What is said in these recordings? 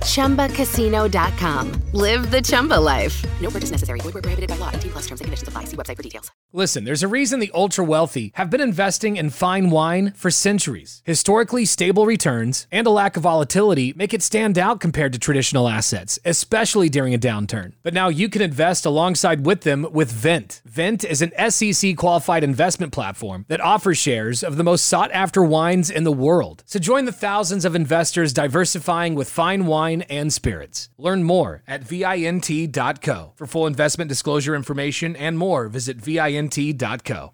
ChumbaCasino.com. Live the Chumba life. No purchase necessary. Void where prohibited by law. T plus terms and conditions apply. See website for details. Listen, there's a reason the ultra wealthy have been investing in fine wine for centuries. Historically stable returns and a lack of volatility make it stand out compared to traditional assets, especially during a downturn. But now you can invest alongside with them with Vent. Vent is an SEC qualified investment platform that offers shares of the most sought after wines in the world. So join the thousands of investors diversifying with fine wine and spirits. Learn more at vint.co. For full investment disclosure information and more, visit vint.co.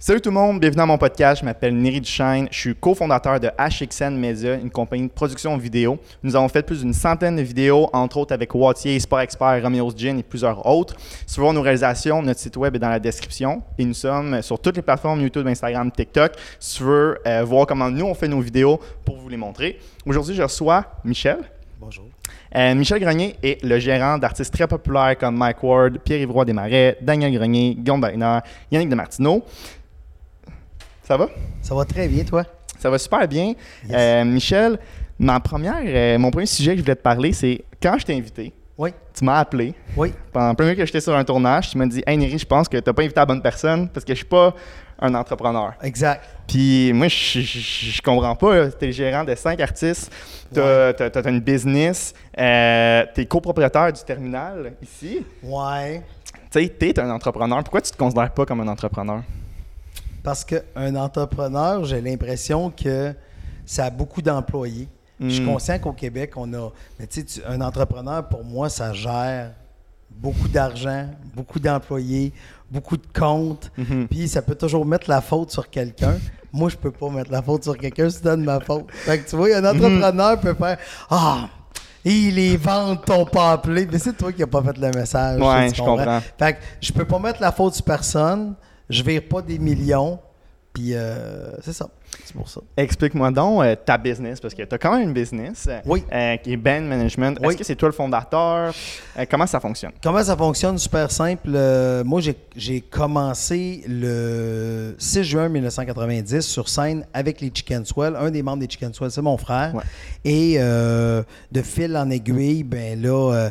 Salut tout le monde, bienvenue dans mon podcast. Je m'appelle Neri Duchesne. Je suis cofondateur de HXN Media, une compagnie de production vidéo. Nous avons fait plus d'une centaine de vidéos, entre autres avec Wattier, Sport Expert, Romeo's Gin et plusieurs autres. Voir nos réalisations, notre site web est dans la description. Et nous sommes sur toutes les plateformes YouTube, Instagram, TikTok. Si tu veux euh, voir comment nous on fait nos vidéos pour vous les montrer. Aujourd'hui, je reçois Michel. Bonjour. Euh, Michel Grenier est le gérant d'artistes très populaires comme Mike Ward, Pierre-Yves Desmarais, Daniel Grenier, Guillaume Wagner, Yannick Demartino. Ça va? Ça va très bien, toi? Ça va super bien. Euh, Michel, ma première, euh, mon premier sujet que je voulais te parler, c'est quand je t'ai invité, Oui. tu m'as appelé. Oui. Pendant le premier que j'étais sur un tournage, tu m'as dit Hey Neri, je pense que tu n'as pas invité la bonne personne parce que je suis pas un entrepreneur. Exact. Puis moi, je, je, comprends pas. Tu es le gérant de cinq artistes, tu as, une business, euh, tu es copropriétaire du terminal ici. Ouais. Tu sais, tu es un entrepreneur. Pourquoi tu te considères pas comme un entrepreneur? Parce qu'un entrepreneur, j'ai l'impression que ça a beaucoup d'employés. Je suis Mm. conscient qu'au Québec, on a. Mais tu sais, un entrepreneur, pour moi, ça gère beaucoup d'argent, beaucoup d'employés, beaucoup de comptes. Mhm. Puis ça peut toujours mettre la faute sur quelqu'un. Moi, je peux pas mettre la faute sur quelqu'un, c'est de ma faute. Fait que tu vois, un entrepreneur peut faire Ah! Et les ventes t'ont pas appelé. Mais c'est toi qui n'as pas fait le message. Ouais, je comprends. Fait que je peux pas mettre la faute sur personne. Je vire pas des millions. Puis euh, c'est ça. C'est pour ça. Explique-moi donc euh, ta business, parce que tu as quand même une business euh, Oui. euh, qui est Band Management. Oui. Est-ce que c'est toi le fondateur? Euh, comment ça fonctionne? Comment ça fonctionne? Super simple. Moi, j'ai- commencé le 6 juin 1990 sur scène avec les Chicken Swell. Un des membres des Chicken Swell, c'est mon frère. Ouais. Et de fil en aiguille, ben là,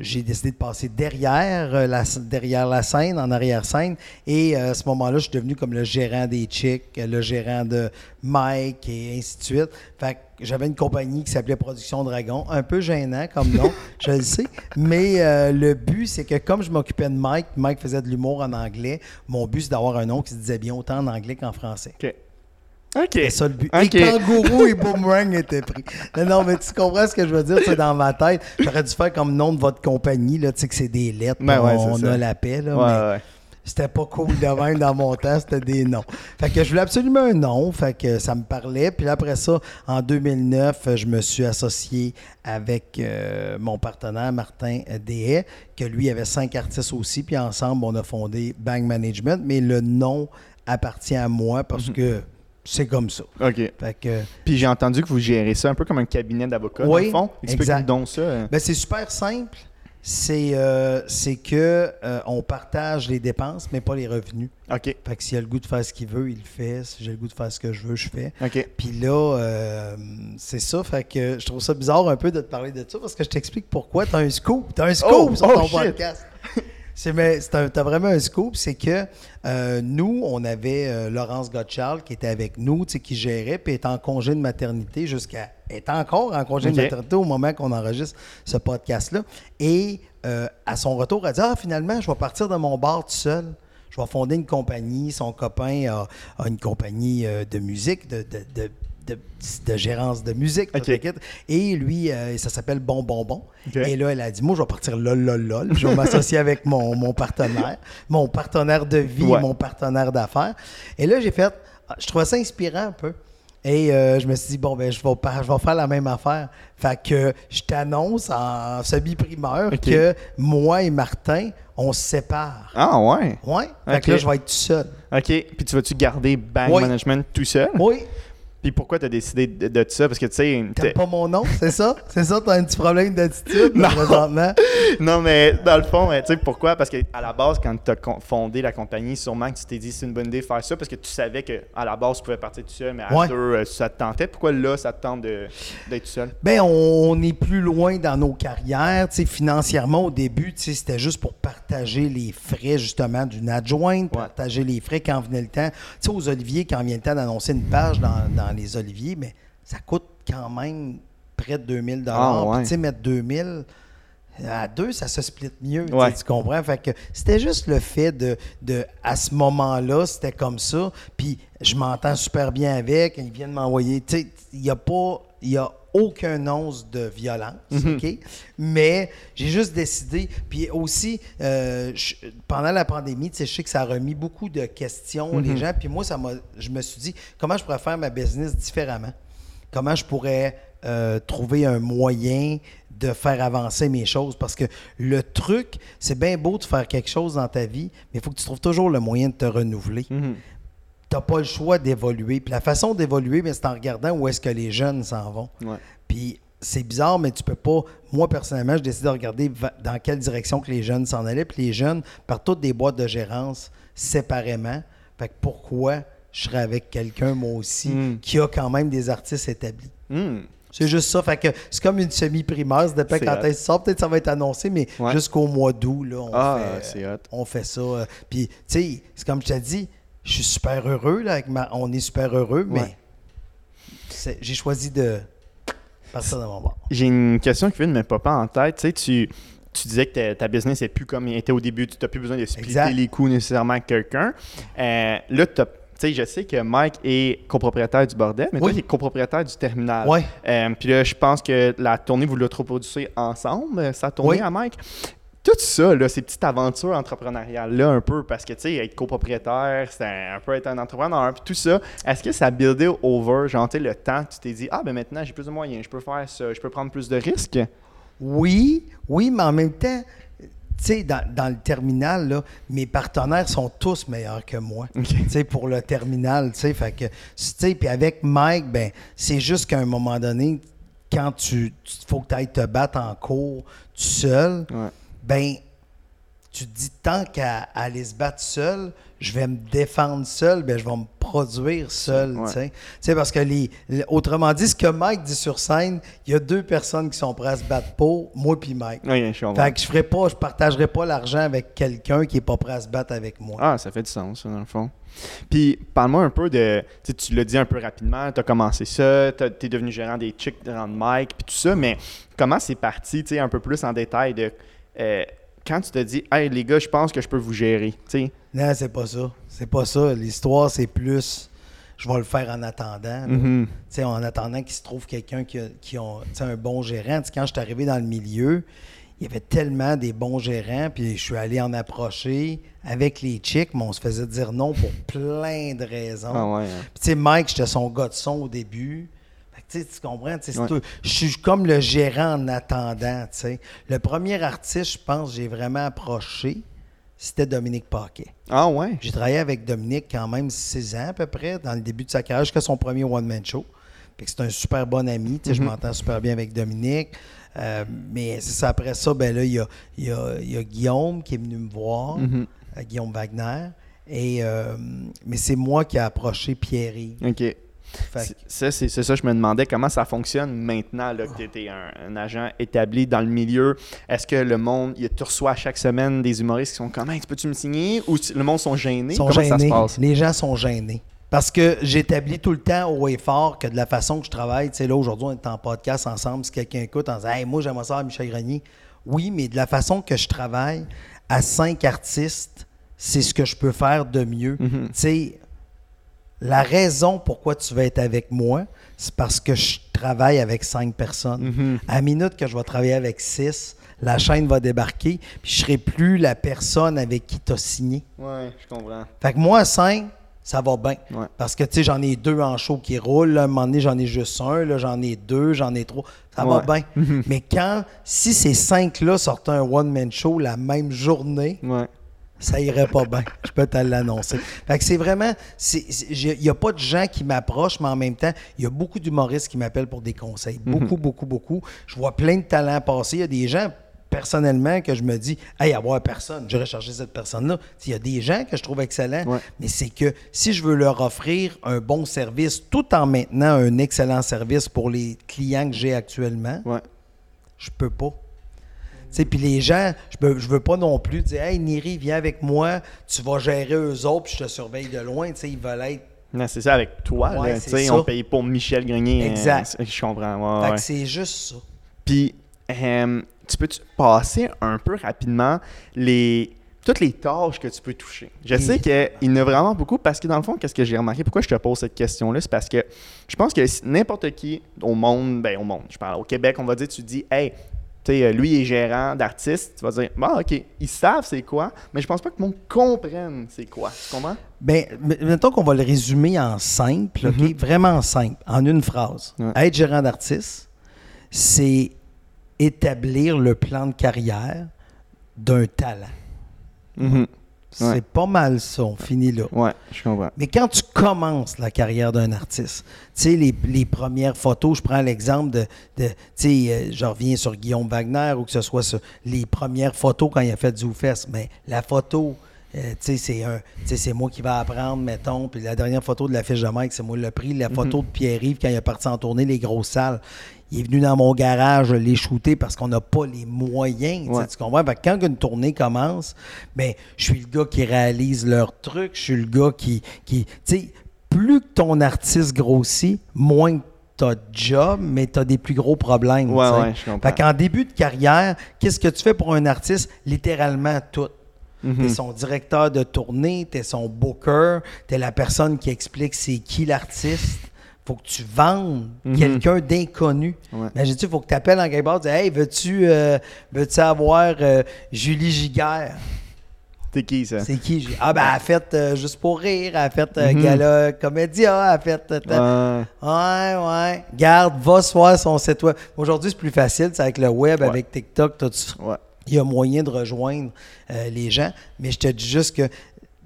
j'ai décidé de passer derrière, la, derrière la scène, en arrière-scène. Et à ce moment-là, je suis devenu comme le gérant des Chicks, le gérant de Mike et ainsi de suite. Fait que j'avais une compagnie qui s'appelait Production Dragon, un peu gênant comme nom, je le sais. Mais euh, le but, c'est que comme je m'occupais de Mike, Mike faisait de l'humour en anglais, mon but, c'est d'avoir un nom qui se disait bien autant en anglais qu'en français. OK. OK. C'est ça le but. OK. Et kangourou et boomerang étaient pris. Non, non, mais tu comprends ce que je veux dire? C'est dans ma tête. J'aurais dû faire comme nom de votre compagnie, là, tu sais que c'est des lettres. Ben ouais, on a la paix, là. Ouais, mais ouais. C'était pas cool de même dans mon temps, c'était des noms. Fait que je voulais absolument un nom, fait que ça me parlait. Puis après ça, en 2009, je me suis associé avec euh, mon partenaire Martin Dehaye, que lui avait cinq artistes aussi. Puis ensemble, on a fondé Bang Management, mais le nom appartient à moi parce que c'est comme ça. OK. Fait que Puis j'ai entendu que vous gérez ça un peu comme un cabinet d'avocats, dans Oui, le fond. Explique-nous donc ça. euh. Ben, c'est super simple. C'est euh, que euh, on partage les dépenses, mais pas les revenus. OK. Fait que s'il a le goût de faire ce qu'il veut, il le fait. Si j'ai le goût de faire ce que je veux, je fais. OK. Puis là, euh, c'est ça. Fait que je trouve ça bizarre un peu de te parler de ça parce que je t'explique pourquoi. T'as un scoop. T'as un scoop Oh, sur oh, ton shit. podcast. T'as vraiment un scoop, c'est que euh, nous, on avait euh, Laurence Gottschall qui était avec nous, qui gérait, puis est en congé de maternité jusqu'à est encore en congé de maternité au moment qu'on enregistre ce podcast-là. Et euh, à son retour, elle dit Ah, finalement, je vais partir de mon bar tout seul. Je vais fonder une compagnie. Son copain a, a une compagnie de musique, de, de, de- de- de gérance de musique. Et lui, euh, ça s'appelle Bon Bon Bon. Et là, elle a dit Moi, je vais partir lol, lol, lol. Je vais m'associer avec mon, mon partenaire, mon partenaire de vie, Ouais. mon partenaire d'affaires. Et là, j'ai fait ah, Je trouvais ça inspirant un peu. Et euh, je me suis dit, bon, ben, je vais, pas- je vais faire la même affaire. Fait que je t'annonce en semi-primeur que moi et Martin, on se sépare. Ah, ouais. Ouais. Fait que là, je vais être tout seul. OK. Puis tu vas-tu garder Bang Oui. Management tout seul? Oui. Puis pourquoi tu as décidé de, de ça? Parce que tu sais. T'aimes pas mon nom, c'est ça? C'est ça, t'as un petit problème d'attitude Non. présentement? Non, mais dans le fond, euh, tu sais, pourquoi? Parce qu'à la base, quand tu as fondé la compagnie, sûrement que tu t'es dit c'est une bonne idée de faire ça parce que tu savais qu'à la base, tu pouvais partir tout seul, mais à Ouais. deux, euh, ça te tentait. Pourquoi là, ça te tente de- d'être tout seul? Ben, on est plus loin dans nos carrières. Tu sais, financièrement, au début, tu sais, c'était juste pour partager les frais, justement, d'une adjointe, Ouais. partager les frais quand venait le temps. Tu sais, aux Oliviers, quand vient le temps d'annoncer une page dans, dans les Oliviers, mais ça coûte quand même près de 2000 Ah, ouais. Puis, Tu sais, mettre 2000 à deux, ça se split mieux, tu sais, Ouais. tu comprends? Fait que c'était juste le fait de, de à ce moment-là, c'était comme ça. Puis je m'entends super bien avec. Ils viennent m'envoyer. Tu sais, il n'y a pas. Il y a aucun once de violence, OK? Mais j'ai juste décidé. Puis aussi, euh, je- pendant la pandémie, tu sais, je sais que ça a remis beaucoup de questions, les gens. Puis moi, ça m'a, je me suis dit, comment je pourrais faire ma business différemment? Comment je pourrais euh, trouver un moyen de faire avancer mes choses? Parce que le truc, c'est bien beau de faire quelque chose dans ta vie, mais il faut que tu trouves toujours le moyen de te renouveler. Mhm. Tu n'as pas le choix d'évoluer. Puis la façon d'évoluer, ben, c'est en regardant où est-ce que les jeunes s'en vont. Ouais. Puis c'est bizarre, mais tu peux pas. Moi, personnellement, je décide de regarder dans quelle direction que les jeunes s'en allaient. Puis les jeunes partent toutes des boîtes de gérance séparément. Fait que pourquoi je serais avec quelqu'un, moi aussi, Mm. qui a quand même des artistes établis? Hmm. C'est juste ça. Fait que c'est comme une semi-primaire. Ça dépend C'est quand ça sort. Peut-être que ça va être annoncé, mais Ouais. jusqu'au mois d'août, là, on, Ah, fait, on fait ça. euh, Puis, tu sais, c'est comme je t'ai dit, je suis super heureux. Là, avec ma... On est super heureux, mais Ouais. j'ai choisi de partir de mon bord. J'ai une question qui vient de me popper en tête. Tu sais, tu, tu disais que ta, business n'est plus comme il était au début. Tu n'as plus besoin de splitter Exact. les coûts nécessairement avec quelqu'un. Euh, là, tu sais, je sais que Mike est copropriétaire du bordel, mais toi, Oui. tu es copropriétaire du terminal. Ouais. Euh, Puis là, je pense que la tournée, vous l'avez reproduisez ensemble, euh, sa tournée Oui. à Mike. Tout ça, là, ces petites aventures entrepreneuriales-là, un peu, parce que, tu sais, être copropriétaire, c'est un, peu être un entrepreneur, puis tout ça, est-ce que ça a buildé over, genre, tu sais, le temps, tu t'es dit, ah, ben maintenant, j'ai plus de moyens, je peux faire ça, je peux prendre plus de risques? Oui, oui, mais en même temps, tu sais, dans, dans le terminal, là, mes partenaires sont tous meilleurs que moi. OK. Tu sais, pour le terminal, tu sais, fait que, tu sais, puis avec Mike, ben, c'est juste qu'à un moment donné, quand tu, tu faut que tu ailles te battre en cours tout seul, Ouais. Ben, tu te dis tant qu'à aller se battre seul, je vais me défendre seul, ben, je vais me produire seul. Ouais. parce que, les, autrement dit, ce que Mike dit sur scène, il y a deux personnes qui sont prêtes à se battre pour, moi puis Mike. Je. Fait que je ferai pas, je partagerai pas l'argent avec quelqu'un qui est pas prêt à se battre avec moi. Ah, ça fait du sens, ça, dans le fond. Puis, parle-moi un peu de. Tu l'as dit un peu rapidement, tu as commencé ça, tu es devenu gérant des chicks de Mike, puis tout ça, mais comment c'est parti, tu sais, un peu plus en détail de. Euh, quand tu te dis, hey les gars, je pense que je peux vous gérer. Non, c'est pas ça. C'est pas ça. L'histoire, c'est plus. Je vais le faire en attendant. Mhm. Sais, en attendant qu'il se trouve quelqu'un qui a, qui un bon gérant. Quand je suis arrivé dans le milieu, il y avait tellement des bons gérants, puis je suis allé en approcher avec les chicks, mais on se faisait dire non pour plein de raisons. Ah ouais. hein. Puis, tu sais, Mike, j'étais son gars de son au début. Tu comprends? Ouais. Je suis comme le gérant en attendant. Le premier artiste, je pense, j'ai vraiment approché, c'était Dominique Paquet. Ah ouais? J'ai travaillé avec Dominique quand même six ans à peu près, dans le début de sa carrière, jusqu'à son premier one-man show. C'est un super bon ami. Je m'entends super bien avec Dominique. Euh, mais ça, après ça, ben là, il y a, il y a- il y a Guillaume qui est venu me voir, Mhm. euh, Guillaume Wagner. Et, euh, mais c'est moi qui ai approché Pierre-Yves. OK. C'est- Ça, c'est c'est ça, je me demandais comment ça fonctionne maintenant là, que tu es un, un agent établi dans le milieu. Est-ce que le monde, il- tu reçois chaque semaine des humoristes qui sont comme, Hey, tu peux-tu me signer? Ou le monde sont gênés? sont comment ça se gênés. passe? Les gens sont gênés. Parce que j'établis tout le temps au et fort que de la façon que je travaille, tu sais, là, aujourd'hui, on est en podcast ensemble, si quelqu'un écoute en disant, hey, moi, j'aimerais ça à Michel Grenier. Oui, mais de la façon que je travaille, à cinq artistes, c'est ce que je peux faire de mieux. Mhm. Tu sais, la raison pourquoi tu vas être avec moi, c'est parce que je travaille avec cinq personnes. Mhm. À la minute que je vais travailler avec six, la chaîne va débarquer, puis je serai plus la personne avec qui tu as signé. Ouais, je comprends. Fait que moi, 5, ça va bien. Ouais. Parce que, tu sais, j'en ai deux en show qui roulent. là. À un moment donné, j'en ai juste un. Là, j'en ai deux, j'en ai trois. Ça va bien. Mais quand, si ces cinq-là sortaient un one-man show la même journée, Ouais. Ça irait pas bien. Je peux te l'annoncer. Fait que c'est vraiment. Il n'y a pas de gens qui m'approchent, mais en même temps, il y a beaucoup d'humoristes qui m'appellent pour des conseils. Beaucoup, beaucoup, beaucoup. Je vois plein de talents passer. Il y a des gens, personnellement, que je me dis, hey, avoir personne, j'irai chercher cette personne-là. Il y a des gens que je trouve excellents, Ouais. mais c'est que si je veux leur offrir un bon service tout en maintenant un excellent service pour les clients que j'ai actuellement, Ouais. je peux pas. Puis les gens, je peux, je veux pas non plus dire Hey Niri, viens avec moi, tu vas gérer eux autres, puis je te surveille de loin. Tu sais, Ils veulent être. Non, c'est ça avec toi. Ouais, là, ça. on paye pour Michel Grenier. euh, Exact. je comprends. ouais, Fait ouais. que c'est juste ça. Puis, euh, tu peux -tu passer un peu rapidement les toutes les tâches que tu peux toucher? Je sais qu'il y en a vraiment beaucoup parce que dans le fond, qu'est-ce que j'ai remarqué? Pourquoi je te pose cette question-là? C'est parce que je pense que n'importe qui au monde, ben au monde, je parle au Québec, on va dire, tu dis, hey, tu sais, euh, lui il est gérant d'artiste, tu vas dire, bon, ok, ils savent c'est quoi, mais je pense pas que le monde comprenne c'est quoi. Tu comprends? Ben, m- mettons qu'on va le résumer en simple, OK? Vraiment simple, en une phrase. Ouais. Être gérant d'artiste, c'est établir le plan de carrière d'un talent. Mhm. Ouais. pas mal ça, on finit là. Ouais, je comprends. Mais quand tu commences la carrière d'un artiste, tu sais, les, les premières photos, je prends l'exemple de, de tu sais, euh, je reviens sur Guillaume Wagner ou que ce soit sur les premières photos quand il a fait du Fest, mais la photo, euh, tu sais, c'est un, c'est moi qui va apprendre, mettons, puis la dernière photo de la fiche de Mike, c'est moi qui l'ai pris, la photo de Pierre-Yves quand il est parti en tournée les grosses salles. Il est venu dans mon garage, l'ai shooté parce qu'on n'a pas les moyens. tu sais, Ouais. Tu comprends? Fait que quand une tournée commence, ben, je suis le gars qui réalise leur truc, je suis le gars qui. qui tu sais, plus que ton artiste grossit, moins que tu as de job, mais tu as des plus gros problèmes. Ouais, tu sais. ouais, je comprends. Fait qu'en début de carrière, qu'est-ce que tu fais pour un artiste? Littéralement tout. Mhm. Tu es son directeur de tournée, tu es son booker, tu es la personne qui explique c'est qui l'artiste. Faut que tu vendes Mhm. quelqu'un d'inconnu. Ouais. Imagine-tu, il faut que tu appelles en quelque part, dis Hey, veux-tu euh, veux-tu avoir euh, Julie Giguère? T'es qui ça? C'est qui Julie? Ah, ben, elle a fait euh, Juste pour rire, elle a fait Mhm. Gala Comédia, elle a fait. Ouais. Ouais, ouais. Garde, va se voir son site web. Aujourd'hui, c'est plus facile, c'est avec le web, Ouais. avec TikTok, tout ça. Il y a moyen de rejoindre les gens. Mais je te dis juste que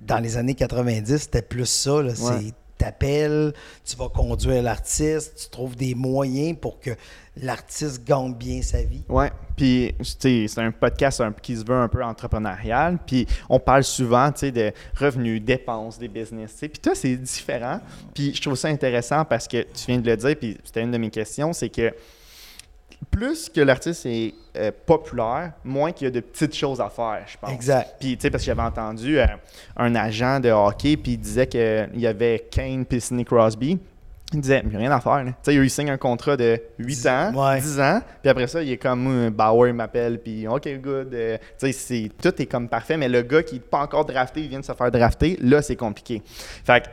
dans les années 90, c'était plus ça. C'est t'appelles, tu vas conduire l'artiste, tu trouves des moyens pour que l'artiste gagne bien sa vie. Ouais, puis c'est un podcast un- qui se veut un peu entrepreneurial, puis on parle souvent, de revenus, dépenses, des business. Puis toi, c'est différent. Puis je trouve ça intéressant parce que tu viens de le dire, puis c'était une de mes questions, c'est que plus que l'artiste est euh, populaire, moins qu'il y a de petites choses à faire, je pense. Exact. Puis, tu sais, parce que j'avais entendu euh, un agent de hockey, puis il disait qu'il y avait Kane puis Sidney Crosby. Il disait, il n'y a rien à faire. Tu sais, il signe un contrat de 8 Dix- ans, ouais. 10 ans, puis après ça, il est comme, euh, Bauer m'appelle, puis OK, good. euh, tu sais, tout est comme parfait, mais le gars qui n'est pas encore drafté, il vient de se faire drafter, là, c'est compliqué. Fait que,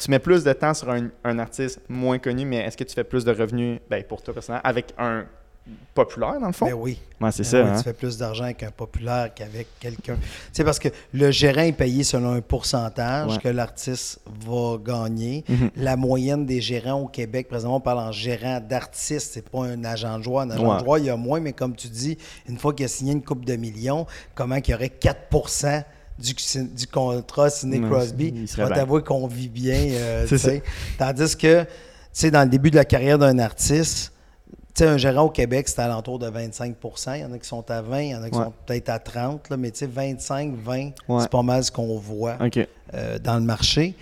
tu mets plus de temps sur un, un artiste moins connu, mais est-ce que tu fais plus de revenus, ben, pour toi personnellement, avec un populaire, dans le fond? Ben oui. Ouais, c'est Ben ça. oui, hein? Tu fais plus d'argent avec un populaire qu'avec quelqu'un. C'est parce que le gérant est payé selon un pourcentage Ouais. que l'artiste va gagner. Mhm. La moyenne des gérants au Québec, présentement, on parle en gérant d'artiste, c'est pas un agent de joie. Un agent Ouais. de joie, il y a moins, mais comme tu dis, une fois qu'il a signé une coupe de millions, comment qu'il y aurait 4 du, du contrat Sidney Ouais, Crosby, il je vais t'avouer qu'on vit bien. euh. Tandis que, tu sais, dans le début de la carrière d'un artiste, tu sais, un gérant au Québec, c'est alentour de 25 Il y en a qui sont à 20, il y en a qui Ouais. sont peut-être à 30, là, mais tu sais, 25, 20, Ouais. c'est pas mal ce qu'on voit euh, dans le marché.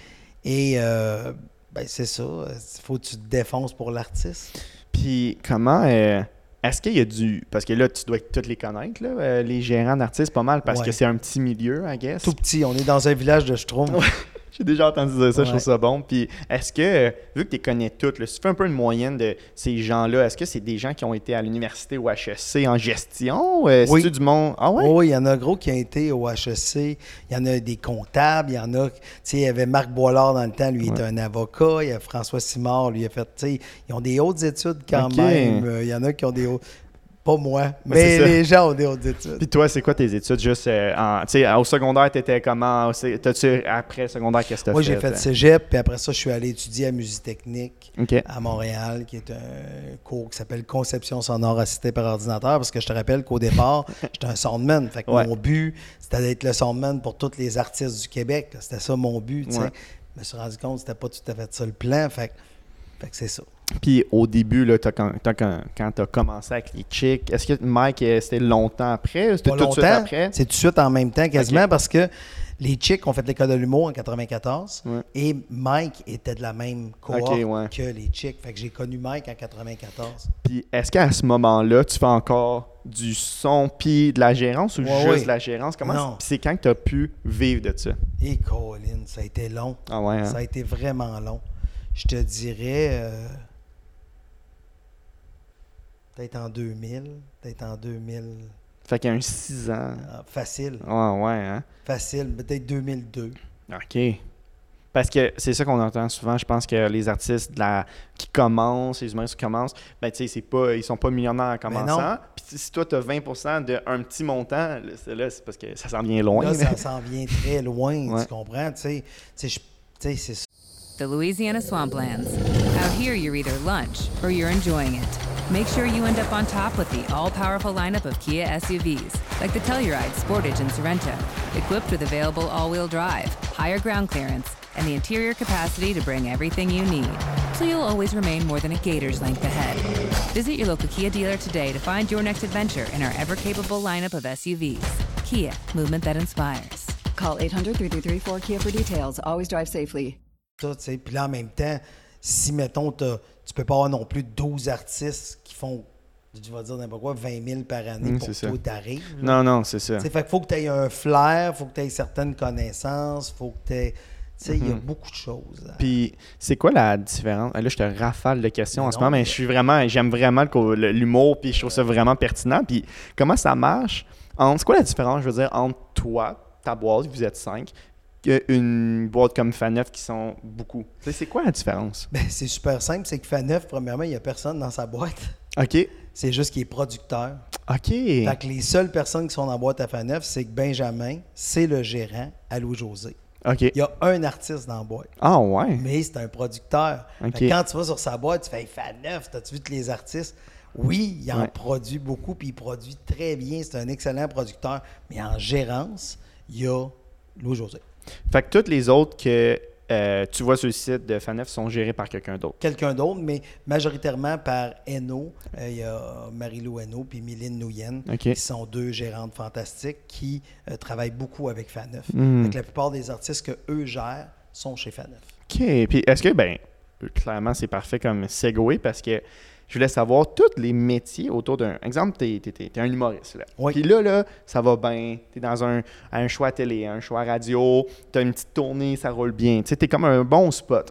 Et euh, ben, c'est ça, il faut que tu te défonces pour l'artiste. Puis comment euh, est-ce qu'il y a du parce que là tu dois toutes les connaître là, euh, les gérants d'artistes pas mal parce Ouais. que c'est un petit milieu I guess. Tout petit, on est dans un village de Schtroumpf. J'ai déjà entendu dire ça, je trouve ça bon. Puis est-ce que euh, vu que tu connais toutes, là, si tu fais un peu une moyenne de ces gens-là, est-ce que c'est des gens qui ont été à l'université ou HEC en gestion? Euh, Oui. Du monde? Ah ouais? Oui, il y en a gros qui ont été au HEC. Il y en a des comptables. Il y en a, tu sais, il y avait Marc Boilard dans le temps, lui, il était un avocat. Il y a François Simard, lui, il a fait, tu sais, ils ont des hautes études quand même. Euh, Il y en a qui ont des hautes. Pas moi, mais les gens ont des hautes études. Puis toi, c'est quoi tes études? Juste, euh, en- au secondaire, t'étais comment? T'as-tu, après secondaire, qu'est-ce que t'as Moi, fait? j'ai fait euh? cégep, puis après ça, je suis allé étudier à Musique Technique à Montréal, qui est un cours qui s'appelle Conception sonore assistée par ordinateur, parce que je te rappelle qu'au départ, j'étais un soundman. Fait que Ouais. mon but, c'était d'être le soundman pour tous les artistes du Québec. C'était ça mon but, tu sais. Ouais. Je me suis rendu compte que c'était pas tout à fait ça le plan. Fait, que- fait que c'est ça. Puis au début, là, t'as- quand, t'as- quand, quand t'as commencé avec les chicks, est-ce que Mike, euh, c'était longtemps après? C'était Pas tout de suite après? c'est tout de suite en même temps quasiment parce que les Chicks ont fait l'école de l'humour en 94 Ouais. et Mike était de la même cohorte ouais. que les Chicks. Fait que j'ai connu Mike en 94. Puis est-ce qu'à ce moment-là, tu fais encore du son puis de la gérance ou Ouais, juste de la gérance? Comment c'est quand que t'as pu vivre de ça? Et Colin, ça a été long. Ah ouais, hein? Ça a été vraiment long. Je te dirais euh, peut-être en 2000, peut-être en 2000, Fait qu'il y a un 6 ans. ah, facile, Ouais, ouais, hein? facile, peut-être 2002. OK. Parce que c'est ça qu'on entend souvent. Je pense que les artistes de la... qui commencent, les humoristes qui commencent, ben, tu sais, pas... ils sont pas millionnaires en commençant. non. Puis si toi, tu as 20 d'un petit montant, là, c'est parce que ça s'en vient loin. Là, ça s'en vient très loin, Ouais. tu comprends? Sais, tu sais, c'est ça. The Louisiana Swamplands. Out here, you're either lunch or you're enjoying it. Make sure you end up on top with the all powerful lineup of Kia SUVs, like the Telluride, Sportage, and Sorrento, equipped with available all wheel drive, higher ground clearance, and the interior capacity to bring everything you need. So you'll always remain more than a gator's length ahead. Visit your local Kia dealer today to find your next adventure in our ever capable lineup of SUVs. Kia, movement that inspires. Call 800 333 4KIA for details. Always drive safely. Ça, tu sais. Puis là, en même temps, si, mettons, tu peux pas avoir non plus 12 artistes qui font, tu vas dire n'importe quoi, 20 000 par année Mm, pour toi, t'arrives. Non, non, c'est ça. Tu sais, fait qu'il faut que tu aies un flair, faut que tu aies certaines connaissances, faut que tu aies. Tu sais, il y a beaucoup de choses. Mhm. Puis c'est quoi la différence? Ah, Là, je te rafale de questions Mais en ce moment, mais je suis vraiment, j'aime vraiment l'humour, puis je trouve ça vraiment pertinent. Puis comment ça marche? C'est quoi la différence, je veux dire, entre toi, ta boîte, vous êtes cinq, qu'une boîte comme Faneuf qui sont beaucoup? C'est quoi la différence? Ben, c'est super simple, c'est que Faneuf, premièrement, il n'y a personne dans sa boîte. OK. C'est juste qu'il est producteur. OK. Fait que les seules personnes qui sont dans la boîte à Faneuf, c'est que Benjamin, c'est le gérant à Louis-José. OK. Il y a un artiste dans la boîte, Ah ouais. mais c'est un producteur. Fait que Ok. quand tu vas sur sa boîte, tu fais hey, Faneuf, t'as-tu vu tous les artistes? Oui, il en Ouais. produit beaucoup, puis il produit très bien. C'est un excellent producteur. Mais en gérance, il y a Louis-José. Fait que toutes les autres que euh, tu vois sur le site de Faneuf sont gérées par quelqu'un d'autre. quelqu'un d'autre, mais majoritairement par Eno. Euh, Il y a Marie-Lou Eno puis Mylène Nouyen, qui sont deux gérantes fantastiques qui euh, travaillent beaucoup avec Faneuf. Hmm. Fait que la plupart des artistes que eux gèrent sont chez Faneuf. OK. Puis est-ce que, ben, clairement, c'est parfait comme segue parce que je voulais savoir tous les métiers autour d'un. Exemple, t'es- t'es un humoriste. Là. Oui. Puis là, là, ça va bien. T'es dans un, un choix télé, un choix radio. T'as une petite tournée, ça roule bien. Tu t'es comme un bon spot.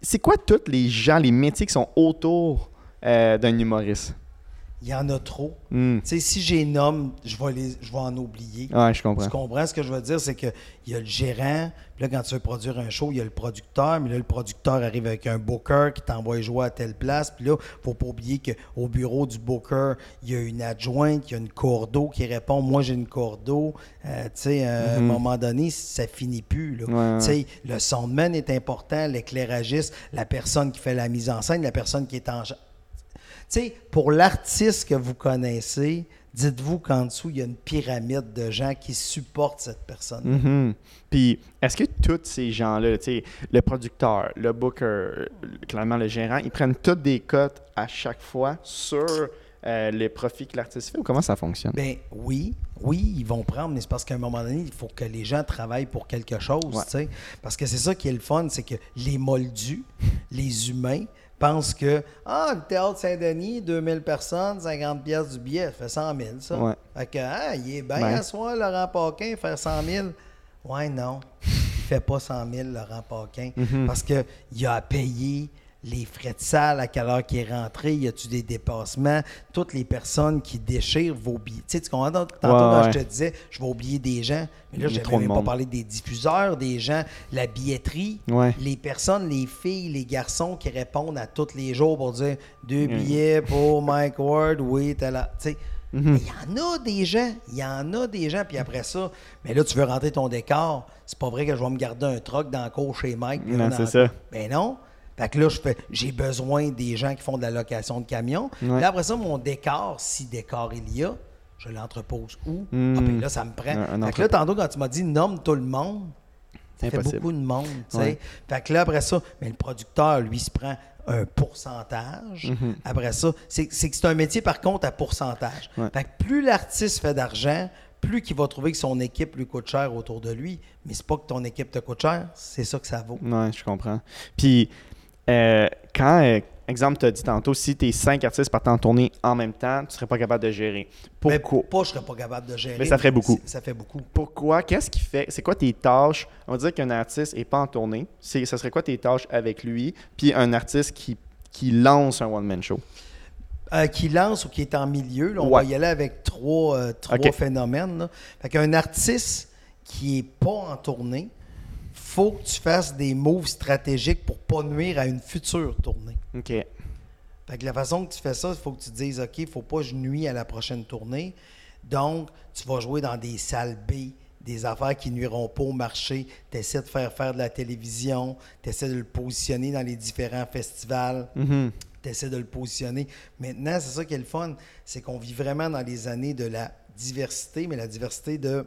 C'est quoi tous les gens, les métiers qui sont autour euh, d'un humoriste? Il y en a trop. Hmm. Si j'ai nomme, je vais, les, je vais en oublier. Ouais, je comprends. Tu comprends ce que je veux dire? C'est qu'il y a le gérant, puis là, quand tu veux produire un show, il y a le producteur, mais là, le producteur arrive avec un booker qui t'envoie jouer à telle place, puis là, faut pas oublier qu'au bureau du booker, il y a une adjointe, il y a une cordeau qui répond Moi, j'ai une cordeau. Euh, tu sais, euh, à un moment donné, ça finit plus. là. Mhm. Ouais, ouais. Tu sais, le soundman est important, l'éclairagiste, la personne qui fait la mise en scène, la personne qui est en. Sais, pour l'artiste que vous connaissez, dites-vous qu'en dessous, il y a une pyramide de gens qui supportent cette personne. Mhm. Puis, est-ce que tous ces gens-là, le producteur, le booker, clairement le gérant, ils prennent toutes des cotes à chaque fois sur euh, les profits que l'artiste fait ou comment ça fonctionne? Ben oui, oui, ils vont prendre, mais c'est parce qu'à un moment donné, il faut que les gens travaillent pour quelque chose, Ouais. tu sais. Parce que c'est ça qui est le fun, c'est que les moldus, les humains, pensent que ah le théâtre Saint-Denis, 2000 personnes, 50 pièces du billet, ça fait 100 000 ça. Ouais. Fait que ah, il est bien à soi Laurent Paquin faire 100 000. Ouais non, il fait pas 100 000 Laurent Paquin Mhm. parce que il a à payer les frais de salle, à quelle heure qui est rentré, y a-tu des dépassements, toutes les personnes qui déchirent vos billets. Tu sais, tu comprends? Tantôt, quand ouais. je te disais, je vais oublier des gens, mais là, je n'avais même pas parlé des diffuseurs, des gens, la billetterie, Ouais. les personnes, les filles, les garçons qui répondent à tous les jours pour dire deux billets pour Mike Ward, oui, t'as là. Tu sais, mais il y en a des gens, il y en a des gens, puis après ça, mais là, tu veux rentrer ton décor, c'est pas vrai que je vais me garder un truck dans le cour chez Mike. Non, c'est ça. Ben non. Fait que là, je fais, j'ai besoin des gens qui font de la location de camions. Ouais. Là, après ça, mon décor, si décor il y a, je l'entrepose où? Hmm. Ah, ben là, ça me prend. Un- un fait que là, tantôt, quand tu m'as dit nomme tout le monde, ça fait Impossible. beaucoup de monde, tu sais. Ouais. Fait que là, après ça, mais le producteur, lui, se prend un pourcentage. Mhm. Après ça, c'est que c'est un métier, par contre, à pourcentage. Ouais. Fait que plus l'artiste fait d'argent, plus qu'il va trouver que son équipe lui coûte cher autour de lui. Mais c'est pas que ton équipe te coûte cher, c'est ça que ça vaut. Ouais, je comprends. Puis, euh, quand, euh, exemple, tu as dit tantôt, si tes cinq artistes partent en tournée en même temps, tu serais pas capable de gérer. Mais Pourquoi? pas, je serais pas capable de gérer. Mais ça ferait beaucoup. Ça fait beaucoup. Pourquoi? Qu'est-ce qui fait? C'est quoi tes tâches? On va dire qu'un artiste n'est pas en tournée. C'est, ça serait quoi tes tâches avec lui? Puis un artiste qui, qui lance un one-man show. Euh, qui lance ou qui est en milieu, là, on Ouais. va y aller avec trois, euh, trois phénomènes. Là. Fait qu'un artiste qui est pas en tournée, faut que tu fasses des moves stratégiques pour pas nuire à une future tournée. OK. Fait que la façon que tu fais ça, il faut que tu te dises, OK, il faut pas que je nuis à la prochaine tournée. Donc, tu vas jouer dans des salles B, des affaires qui nuiront pas au marché. Tu essaies de faire faire de la télévision, tu essaies de le positionner dans les différents festivals Mhm. tu essaies de le positionner. Maintenant, c'est ça qui est le fun, c'est qu'on vit vraiment dans les années de la diversité, mais la diversité de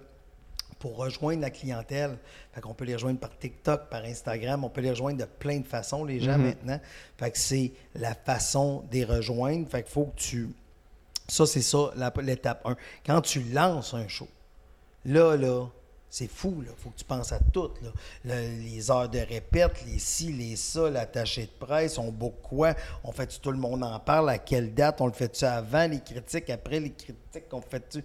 pour rejoindre la clientèle. Fait qu'on peut les rejoindre par TikTok, par Instagram, on peut les rejoindre de plein de façons, les gens, maintenant. Fait que c'est la façon de les rejoindre. Fait qu'il faut que tu... Ça, c'est ça, l'étape 1. Quand tu lances un show, là, là, c'est fou, là. Faut que tu penses à tout, là. Le- les heures de répète, les ci, les ça, l'attaché de presse, on book quoi, on fait tout le monde en parle, à quelle date, on le fait-tu avant les critiques, après les critiques, on fait-tu...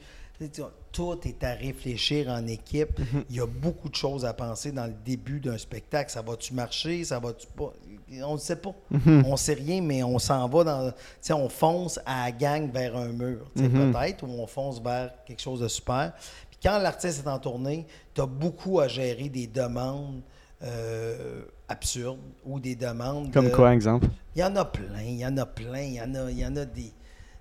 Tout est à réfléchir en équipe. Il y a beaucoup de choses à penser dans le début d'un spectacle. Ça va-tu marcher? Ça va-tu pas? On ne sait pas. On ne sait rien, mais on s'en va dans. Tu sais, on fonce à la gang vers un mur, sais, peut-être, ou on fonce vers quelque chose de super. Puis quand l'artiste est en tournée, tu as beaucoup à gérer des demandes euh, absurdes ou des demandes. Comme de- quoi, exemple? il y en a plein, il y en a plein, il y en a, il y en a des.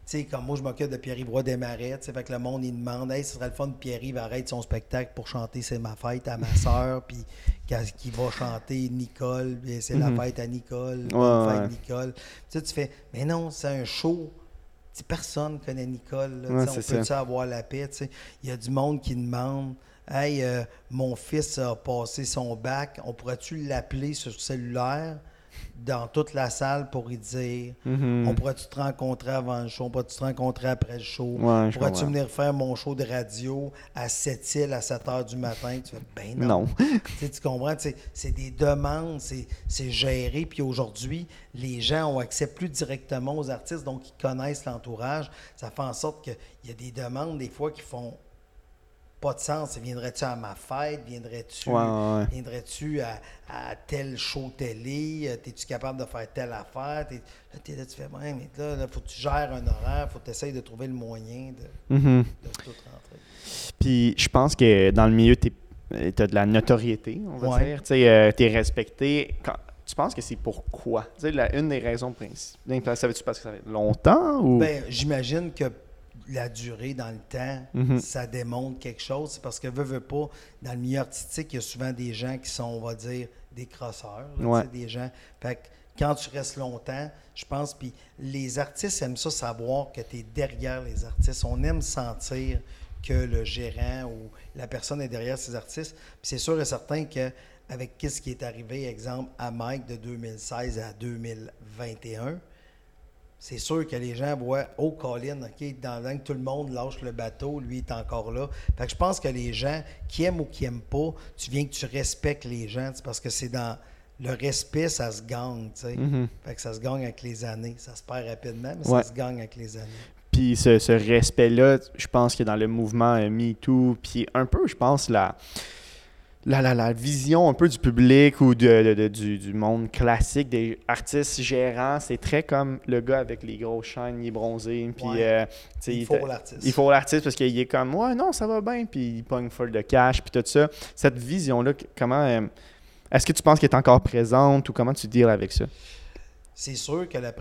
Tu sais, comme moi, je m'occupe de Pierre-Yves Roy Desmarais, tu sais, fait que le monde, il demande, hey, ce serait le fun que Pierre-Yves arrête son spectacle pour chanter C'est ma fête à ma soeur, puis qu'il va chanter Nicole, puis c'est la fête à Nicole, Mhm. Ouais, fête ouais. Nicole. Tu sais, tu fais, mais non, c'est un show. Tu sais, personne connaît Nicole. là, Ouais, on peut-tu avoir la paix? Il y a du monde qui demande Hey, euh, mon fils a passé son bac, on pourrait-tu l'appeler sur cellulaire? Dans toute la salle pour lui dire Mhm. On pourrait-tu te rencontrer avant le show, on pourrait-tu te rencontrer après le show? Ouais, je Pourrais-tu venir faire mon show de radio à 7 îles à 7 heures du matin? Tu fais Ben non. Non. Tu comprends? C'est des demandes, c'est c'est géré. Puis aujourd'hui, les gens ont accès plus directement aux artistes, donc ils connaissent l'entourage. Ça fait en sorte qu'il y a des demandes, des fois, qui font pas de sens. Viendrais-tu à ma fête? Viendrais-tu Ouais, ouais, ouais. viendrais-tu à, à tel show télé? Euh, Es-tu capable de faire telle affaire? T'es- là, t'es là, tu fais, ouais, mais là, il faut que tu gères un horaire, faut que tu essayes de trouver le moyen de, Mhm. de tout rentrer. Puis je pense que dans le milieu, tu as de la notoriété, on va Ouais. dire. Tu tu es respecté. Quand- tu penses que c'est pourquoi? Tu sais, la, une des raisons principales. Savais-tu parce que ça fait longtemps ou? Ben, j'imagine que la durée dans le temps, Mhm. ça démontre quelque chose. C'est parce que, veux, veux pas, dans le milieu artistique, il y a souvent des gens qui sont, on va dire, des crosseurs. là, Ouais. Des gens. Fait que quand tu restes longtemps, je pense, puis les artistes aiment ça savoir que tu es derrière les artistes. On aime sentir que le gérant ou la personne est derrière ces artistes. Puis c'est sûr et certain que avec qu'est-ce qui est arrivé, exemple, à Mike de 2016 à 2021, c'est sûr que les gens voient Oh, Colin, OK, dans le temps que tout le monde lâche le bateau, lui est encore là. Fait que je pense que les gens qui aiment ou qui n'aiment pas, tu viens que tu respectes les gens, parce que c'est dans le respect, ça se gagne, tu sais. Fait que ça se gagne avec les années. Ça se perd rapidement, mais Ouais. ça se gagne avec les années. Puis ce, ce respect-là, je pense que dans le mouvement euh, MeToo, puis un peu, je pense, la. La, la, la vision un peu du public ou de, de- de- du, du monde classique des artistes gérants, c'est très comme le gars avec les grosses chaînes, il est bronzé, puis Ouais. euh, Il faut l'artiste. Il faut l'artiste parce qu'il est comme ouais non ça va bien puis il pogne full de cash puis tout ça. Cette vision là comment euh, est-ce que tu penses qu'elle est encore présente ou comment tu deals avec ça? c'est sûr que la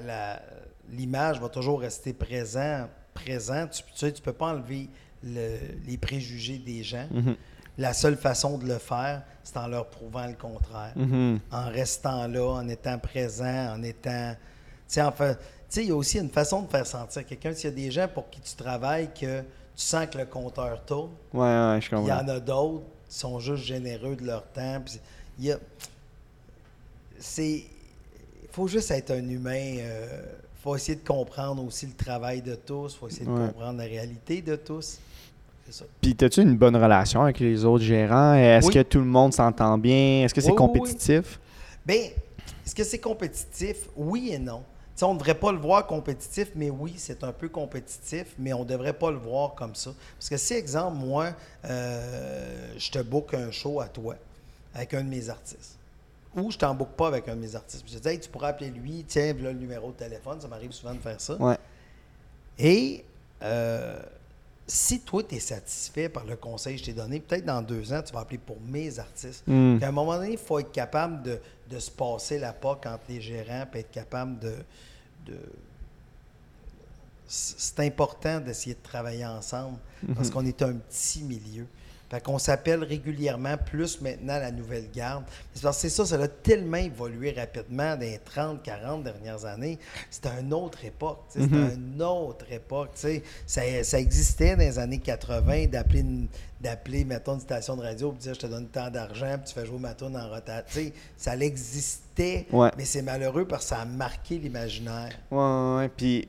la- l'image va toujours rester présent, présent. Tu, tu sais, tu peux pas enlever le- les préjugés des gens. Mhm. La seule façon de le faire, c'est en leur prouvant le contraire. Mhm. En restant là, en étant présent, en étant. Tu sais, en fait- tu sais, il y a aussi une façon de faire sentir quelqu'un. S'il y a des gens pour qui tu travailles que tu sens que le compteur tourne, Ouais ouais je il y comprends. en a d'autres qui sont juste généreux de leur temps. Il y a. C'est. Il faut juste être un humain. Il faut essayer de comprendre aussi le travail de tous. Il faut essayer de Ouais. comprendre la réalité de tous. Ça. Puis as-tu une bonne relation avec les autres gérants? Est-ce Oui. que tout le monde s'entend bien? Est-ce que c'est Oui, oui, oui. compétitif? Bien, est-ce que c'est compétitif? Oui et non. Tu sais, on ne devrait pas le voir compétitif, mais oui, c'est un peu compétitif, mais on ne devrait pas le voir comme ça. Parce que si, exemple, moi, euh, je te book un show à toi avec un de mes artistes, ou je t'en book pas avec un de mes artistes, je te dis, Hey, tu pourrais appeler lui, tiens, voilà le numéro de téléphone, ça m'arrive souvent de faire ça. Ouais. Et euh, si toi, tu es satisfait par le conseil que je t'ai donné, peut-être dans deux ans, tu vas appeler pour mes artistes. Mm. Puis à un moment donné, il faut être capable de, de se passer la POC entre les gérants, puis être capable de. de- C'est c'est important d'essayer de travailler ensemble parce qu'on est un petit milieu. Fait qu'on s'appelle régulièrement plus maintenant la nouvelle garde. C'est parce que c'est ça, ça a tellement évolué rapidement dans les 30, 40 dernières années. C'était une autre époque. tu sais, C'était une autre époque. Ça, ça existait dans les années 80 d'appeler, une- d'appeler mettons, une station de radio de dire je te donne tant d'argent puis tu fais jouer ma tune en sais, ça existait, Ouais. mais c'est malheureux parce que ça a marqué l'imaginaire. Ouais, ouais, ouais. Puis,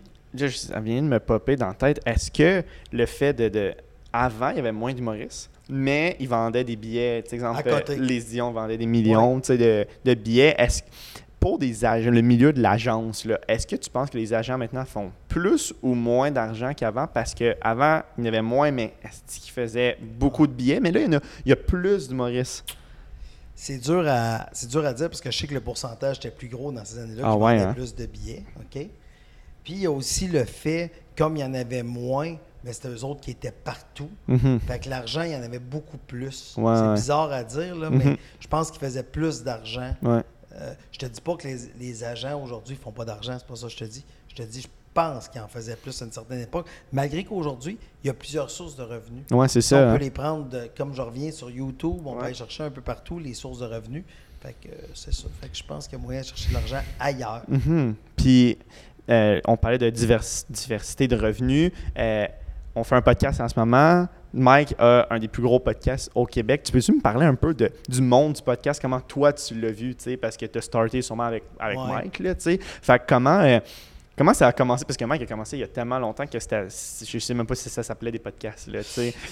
ça vient de me popper dans la tête. Est-ce que le fait de, de- Avant, il y avait moins d'humoristes, mais ils vendaient des billets. Exemple, euh, les Dion vendaient des millions de, de billets. Est-ce pour des agents, le milieu de l'agence, là, est-ce que tu penses que les agents maintenant font plus ou moins d'argent qu'avant? Parce qu'avant, il y en avait moins, mais est-ce qu'ils faisaient beaucoup de billets? Mais là, il y, en a, il y a plus d'humoristes. C'est dur, à, c'est dur à dire parce que je sais que le pourcentage était plus gros dans ces années-là, Ah ouais, hein? plus de billets. OK? Puis il y a aussi le fait, comme il y en avait moins, mais c'était eux autres qui étaient partout. Mhm. Fait que l'argent, il y en avait beaucoup plus. Ouais, c'est ouais. bizarre à dire, là, Mhm. mais je pense qu'ils faisaient plus d'argent. Ouais. Euh, je te dis pas que les, les agents aujourd'hui font pas d'argent, c'est pas ça que je te dis. Je te dis, je pense qu'ils en faisaient plus à une certaine époque, malgré qu'aujourd'hui, il y a plusieurs sources de revenus. Ouais, c'est Ça, on hein. peut les prendre, de- comme je reviens sur YouTube, on peut aller chercher un peu partout les sources de revenus. Fait que euh, c'est ça. Fait que je pense qu'il y a moyen de chercher de l'argent ailleurs. Mhm. Puis, euh, on parlait de divers- diversité de revenus. Euh, on fait un podcast en ce moment. Mike a un des plus gros podcasts au Québec. Tu peux-tu me parler un peu de, du monde du podcast? Comment toi, tu l'as vu? Parce que tu as starté sûrement avec, avec Ouais. Mike. Là, fait que comment, euh, comment ça a commencé? Parce que Mike a commencé il y a tellement longtemps que c'était, je sais même pas si ça s'appelait des podcasts. Là.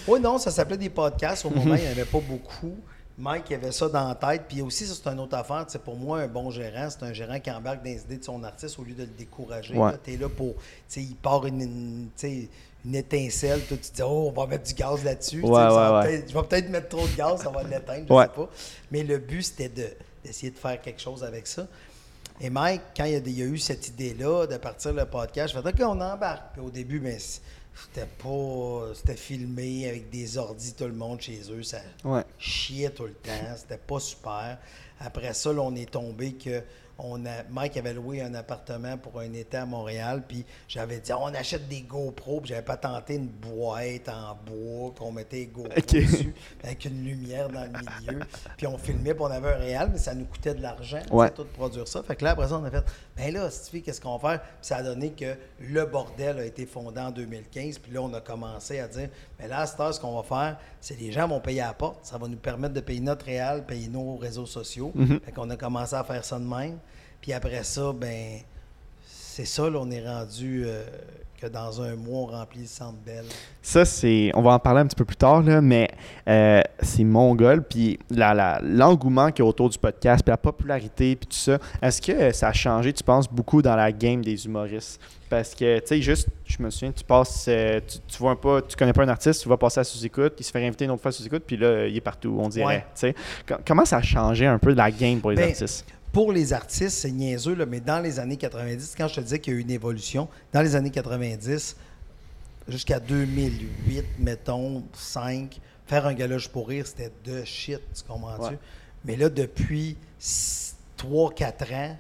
Oui, non, ça s'appelait des podcasts. Au moment, il n'y en avait pas beaucoup. Mike avait ça dans la tête. Puis aussi, ça, c'est une autre affaire. Tu sais, pour moi, un bon gérant, c'est un gérant qui embarque dans les idées de son artiste au lieu de le décourager. Ouais. Tu es là pour. Il part une, une, une étincelle. Toi, tu te dis, oh, on va mettre du gaz là-dessus. Ouais, ouais, Je vais peut-être mettre trop de gaz, ça va l'éteindre, je sais pas. Mais le but, c'était de- d'essayer de faire quelque chose avec ça. Et Mike, quand il y a, des- il y a eu cette idée-là de partir le podcast, je fais OK, on embarque. Puis au début, ben, c- c'était pas. C'était filmé avec des ordis, tout le monde chez eux. Ça chiait tout le temps. C'était pas super. Après ça, là, on est tombé que. On a, Mike avait loué un appartement pour un été à Montréal, puis j'avais dit on achète des GoPro, puis j'avais pas tenté une boîte en bois qu'on mettait les GoPro dessus, avec une lumière dans le milieu, puis on filmait, puis on avait un réel, mais ça nous coûtait de l'argent, Ouais. tout produire ça. Fait que là, après ça, on a fait, ben là, si qu'est-ce qu'on va faire? Puis ça a donné que le bordel a été fondé en 2015, puis là, on a commencé à dire, mais là, à cette heure, ce qu'on va faire, c'est les gens vont payer à la porte, ça va nous permettre de payer notre réel, payer nos réseaux sociaux. Fait qu'on a commencé à faire ça de même. Puis après ça, ben c'est ça, là, on est rendu euh, que dans un mois, on remplit le centre belle. Ça, c'est. On va en parler un petit peu plus tard, là, mais euh, c'est mongol. Puis la- la- l'engouement qu'il y a autour du podcast, puis la popularité, puis tout ça, est-ce que ça a changé, tu penses, beaucoup dans la game des humoristes? Parce que, tu sais, juste, je me souviens, tu passes, euh, tu, tu vois pas, tu connais pas un artiste, tu vas passer à sous-écoute, il se fait inviter une autre fois à sous-écoute, puis là, il est partout, on dirait. Ouais. tu sais. Com- Comment ça a changé un peu la game pour les Ben, artistes? Pour les artistes, c'est niaiseux, là, mais dans les années 90, quand je te disais qu'il y a eu une évolution, dans les années 90, jusqu'à 2008, mettons, 5, faire un galoche pour rire, c'était de shit, tu comprends-tu? Ouais. Mais là, depuis 3-4 ans,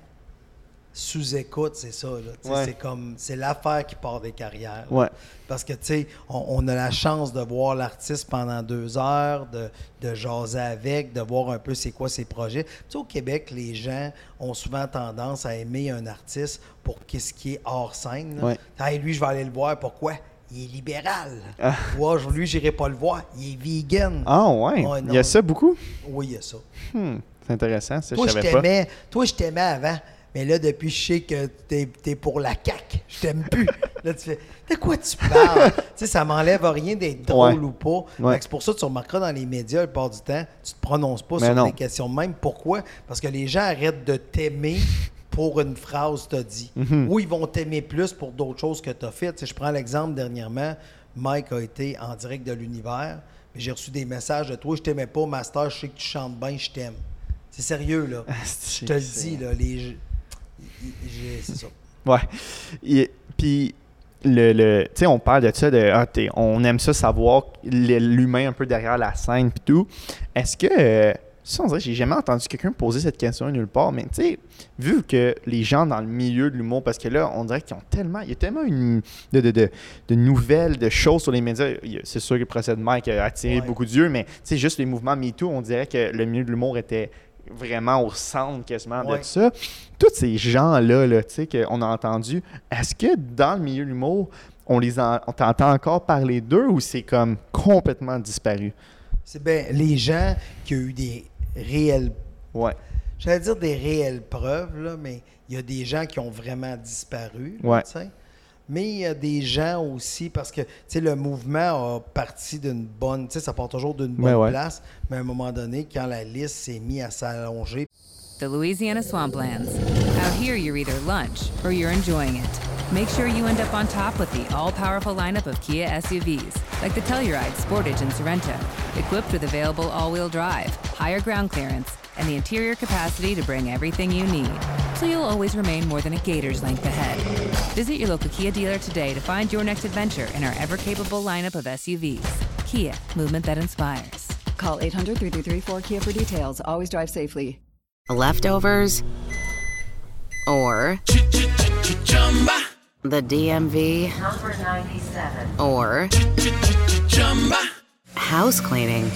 sous-écoute, c'est ça. Ouais. C'est comme, c'est l'affaire qui part des carrières. Ouais. Parce que, tu sais, on, on a la chance de voir l'artiste pendant deux heures, de, de jaser avec, de voir un peu c'est quoi ses projets. Tu sais, au Québec, les gens ont souvent tendance à aimer un artiste pour qu'est-ce qui est hors scène. Ouais. Hey, lui, je vais aller le voir. Pourquoi? Il est libéral. Ah. Ouais, je- lui, j'irai pas le voir. Il est vegan. Ah, ouais. Ouais, il y a ça beaucoup? Oui, il y a ça. Hmm, C'est intéressant, ça, Toi, je je savais pas. t'aimais. Toi, je t'aimais avant. Mais là, depuis, je sais que t'es es pour la CAQ. Je t'aime plus. là, tu fais, de quoi tu parles? tu sais, ça m'enlève rien d'être drôle Ouais. ou pas. Ouais. C'est pour ça que tu remarqueras dans les médias, la plupart du temps, tu te prononces pas Mais sur non. des questions de même. Pourquoi? Parce que les gens arrêtent de t'aimer pour une phrase que tu as dit. Mhm. Ou ils vont t'aimer plus pour d'autres choses que tu as faites. Tu sais, je prends l'exemple dernièrement, Mike a été en direct de l'univers, mais j'ai reçu des messages de toi, je t'aimais pas, Master, je sais que tu chantes bien, je t'aime. C'est sérieux, là. Je te le dis, là. Les... C'est ça. Ouais. Et- Puis, le, le- tu sais, on parle de ça, de, ah, on aime ça savoir l'humain un peu derrière la scène puis tout. Est-ce que, euh, ça, on dirait, j'ai jamais entendu quelqu'un poser cette question nulle part, mais tu sais, vu que les gens dans le milieu de l'humour, parce que là, on dirait qu'ils ont tellement, il y a tellement une, de, de, de, de nouvelles, de choses sur les médias. C'est sûr que le procès de Mike a attiré Ouais. beaucoup d'yeux, mais tu sais, juste les mouvements MeToo, on dirait que le milieu de l'humour était vraiment au centre quasiment Ouais. de ça. Tous ces gens-là, là, tu sais, qu'on a entendu, est-ce que dans le milieu de l'humour, on les en- on t'entend encore parler d'eux ou c'est comme complètement disparu? C'est bien les gens qui ont eu des réelles, Ouais. j'allais dire des réelles preuves, là, mais il y a des gens qui ont vraiment disparu. Ouais. tu sais. Mais il y a des gens aussi, parce que tu sais, le mouvement a parti d'une bonne, tu sais, ça part toujours d'une bonne Ben ouais. place, mais à un moment donné, quand la liste s'est mise à s'allonger, The Louisiana Swamplands. Out here, you're either lunch or you're enjoying it. Make sure you end up on top with the all powerful lineup of Kia SUVs, like the Telluride, Sportage, and Sorento, equipped with available all wheel drive, higher ground clearance, and the interior capacity to bring everything you need. So you'll always remain more than a gator's length ahead. Visit your local Kia dealer today to find your next adventure in our ever capable lineup of SUVs. Kia, movement that inspires. Call 800 333 4KIA for details. Always drive safely. Leftovers? Or the DMV? Number 97. Or house cleaning?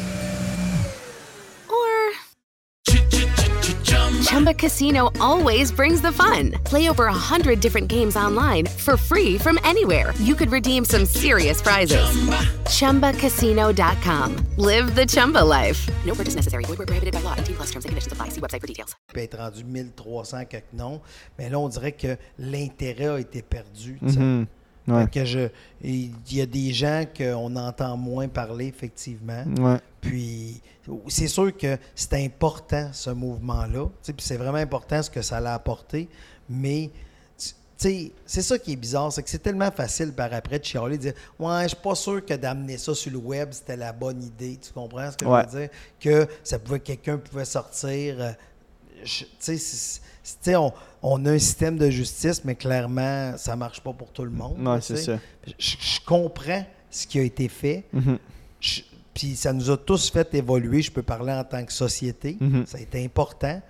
Chumba Casino always brings the fun. Play over a hundred different games online for free from anywhere. You could redeem some serious prizes. Chumba. ChumbaCasino.com. Live the Chumba life. No purchase necessary. Void where prohibited by law. 18 plus terms and conditions apply. See website for details. peut être rendu 1300 quelques noms, mais là, on dirait que l'intérêt a été perdu. tu sais. Mm-hmm. Ouais. Que je, il y a des gens qu'on entend moins parler, effectivement. Ouais. Puis, c'est sûr que c'est important, ce mouvement-là. C'est vraiment important ce que ça l'a apporté. Mais, tu tu sais, c'est ça qui est bizarre, c'est que c'est tellement facile par après de chialer, de dire Ouais, je suis pas sûr que d'amener ça sur le web, c'était la bonne idée. Tu comprends ce que Ouais. je veux dire? Que ça pouvait, quelqu'un pouvait sortir. euh, tu sais, on, on a un système de justice, mais clairement, ça marche pas pour tout le monde. Ouais, c'est ça. Je, je comprends ce qui a été fait. Mhm. Je- Puis ça nous a tous fait évoluer. Je peux parler en tant que société. Mhm. Ça a été important.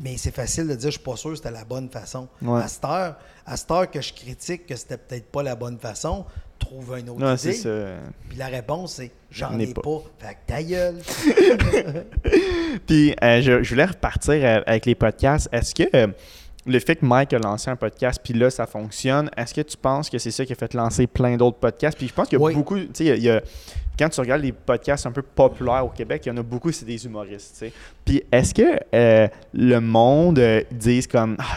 Mais c'est facile de dire, je suis pas sûr que c'était la bonne façon. Ouais. À cette heure, à cette heure que je critique que c'était peut-être pas la bonne façon, trouve une autre c'est idée. ça. Puis la réponse, c'est, j'en ai pas. pas. Fait que ta gueule. Puis, euh, je, je voulais repartir avec les podcasts. Est-ce que euh, le fait que Mike a lancé un podcast, puis là, ça fonctionne, est-ce que tu penses que c'est ça qui a fait lancer plein d'autres podcasts? Puis je pense qu'il y a Oui. beaucoup, tu sais, il y a- quand tu regardes les podcasts un peu populaires au Québec, il y en a beaucoup, c'est des humoristes, tu sais. Puis est-ce que euh, le monde dise comme, ah,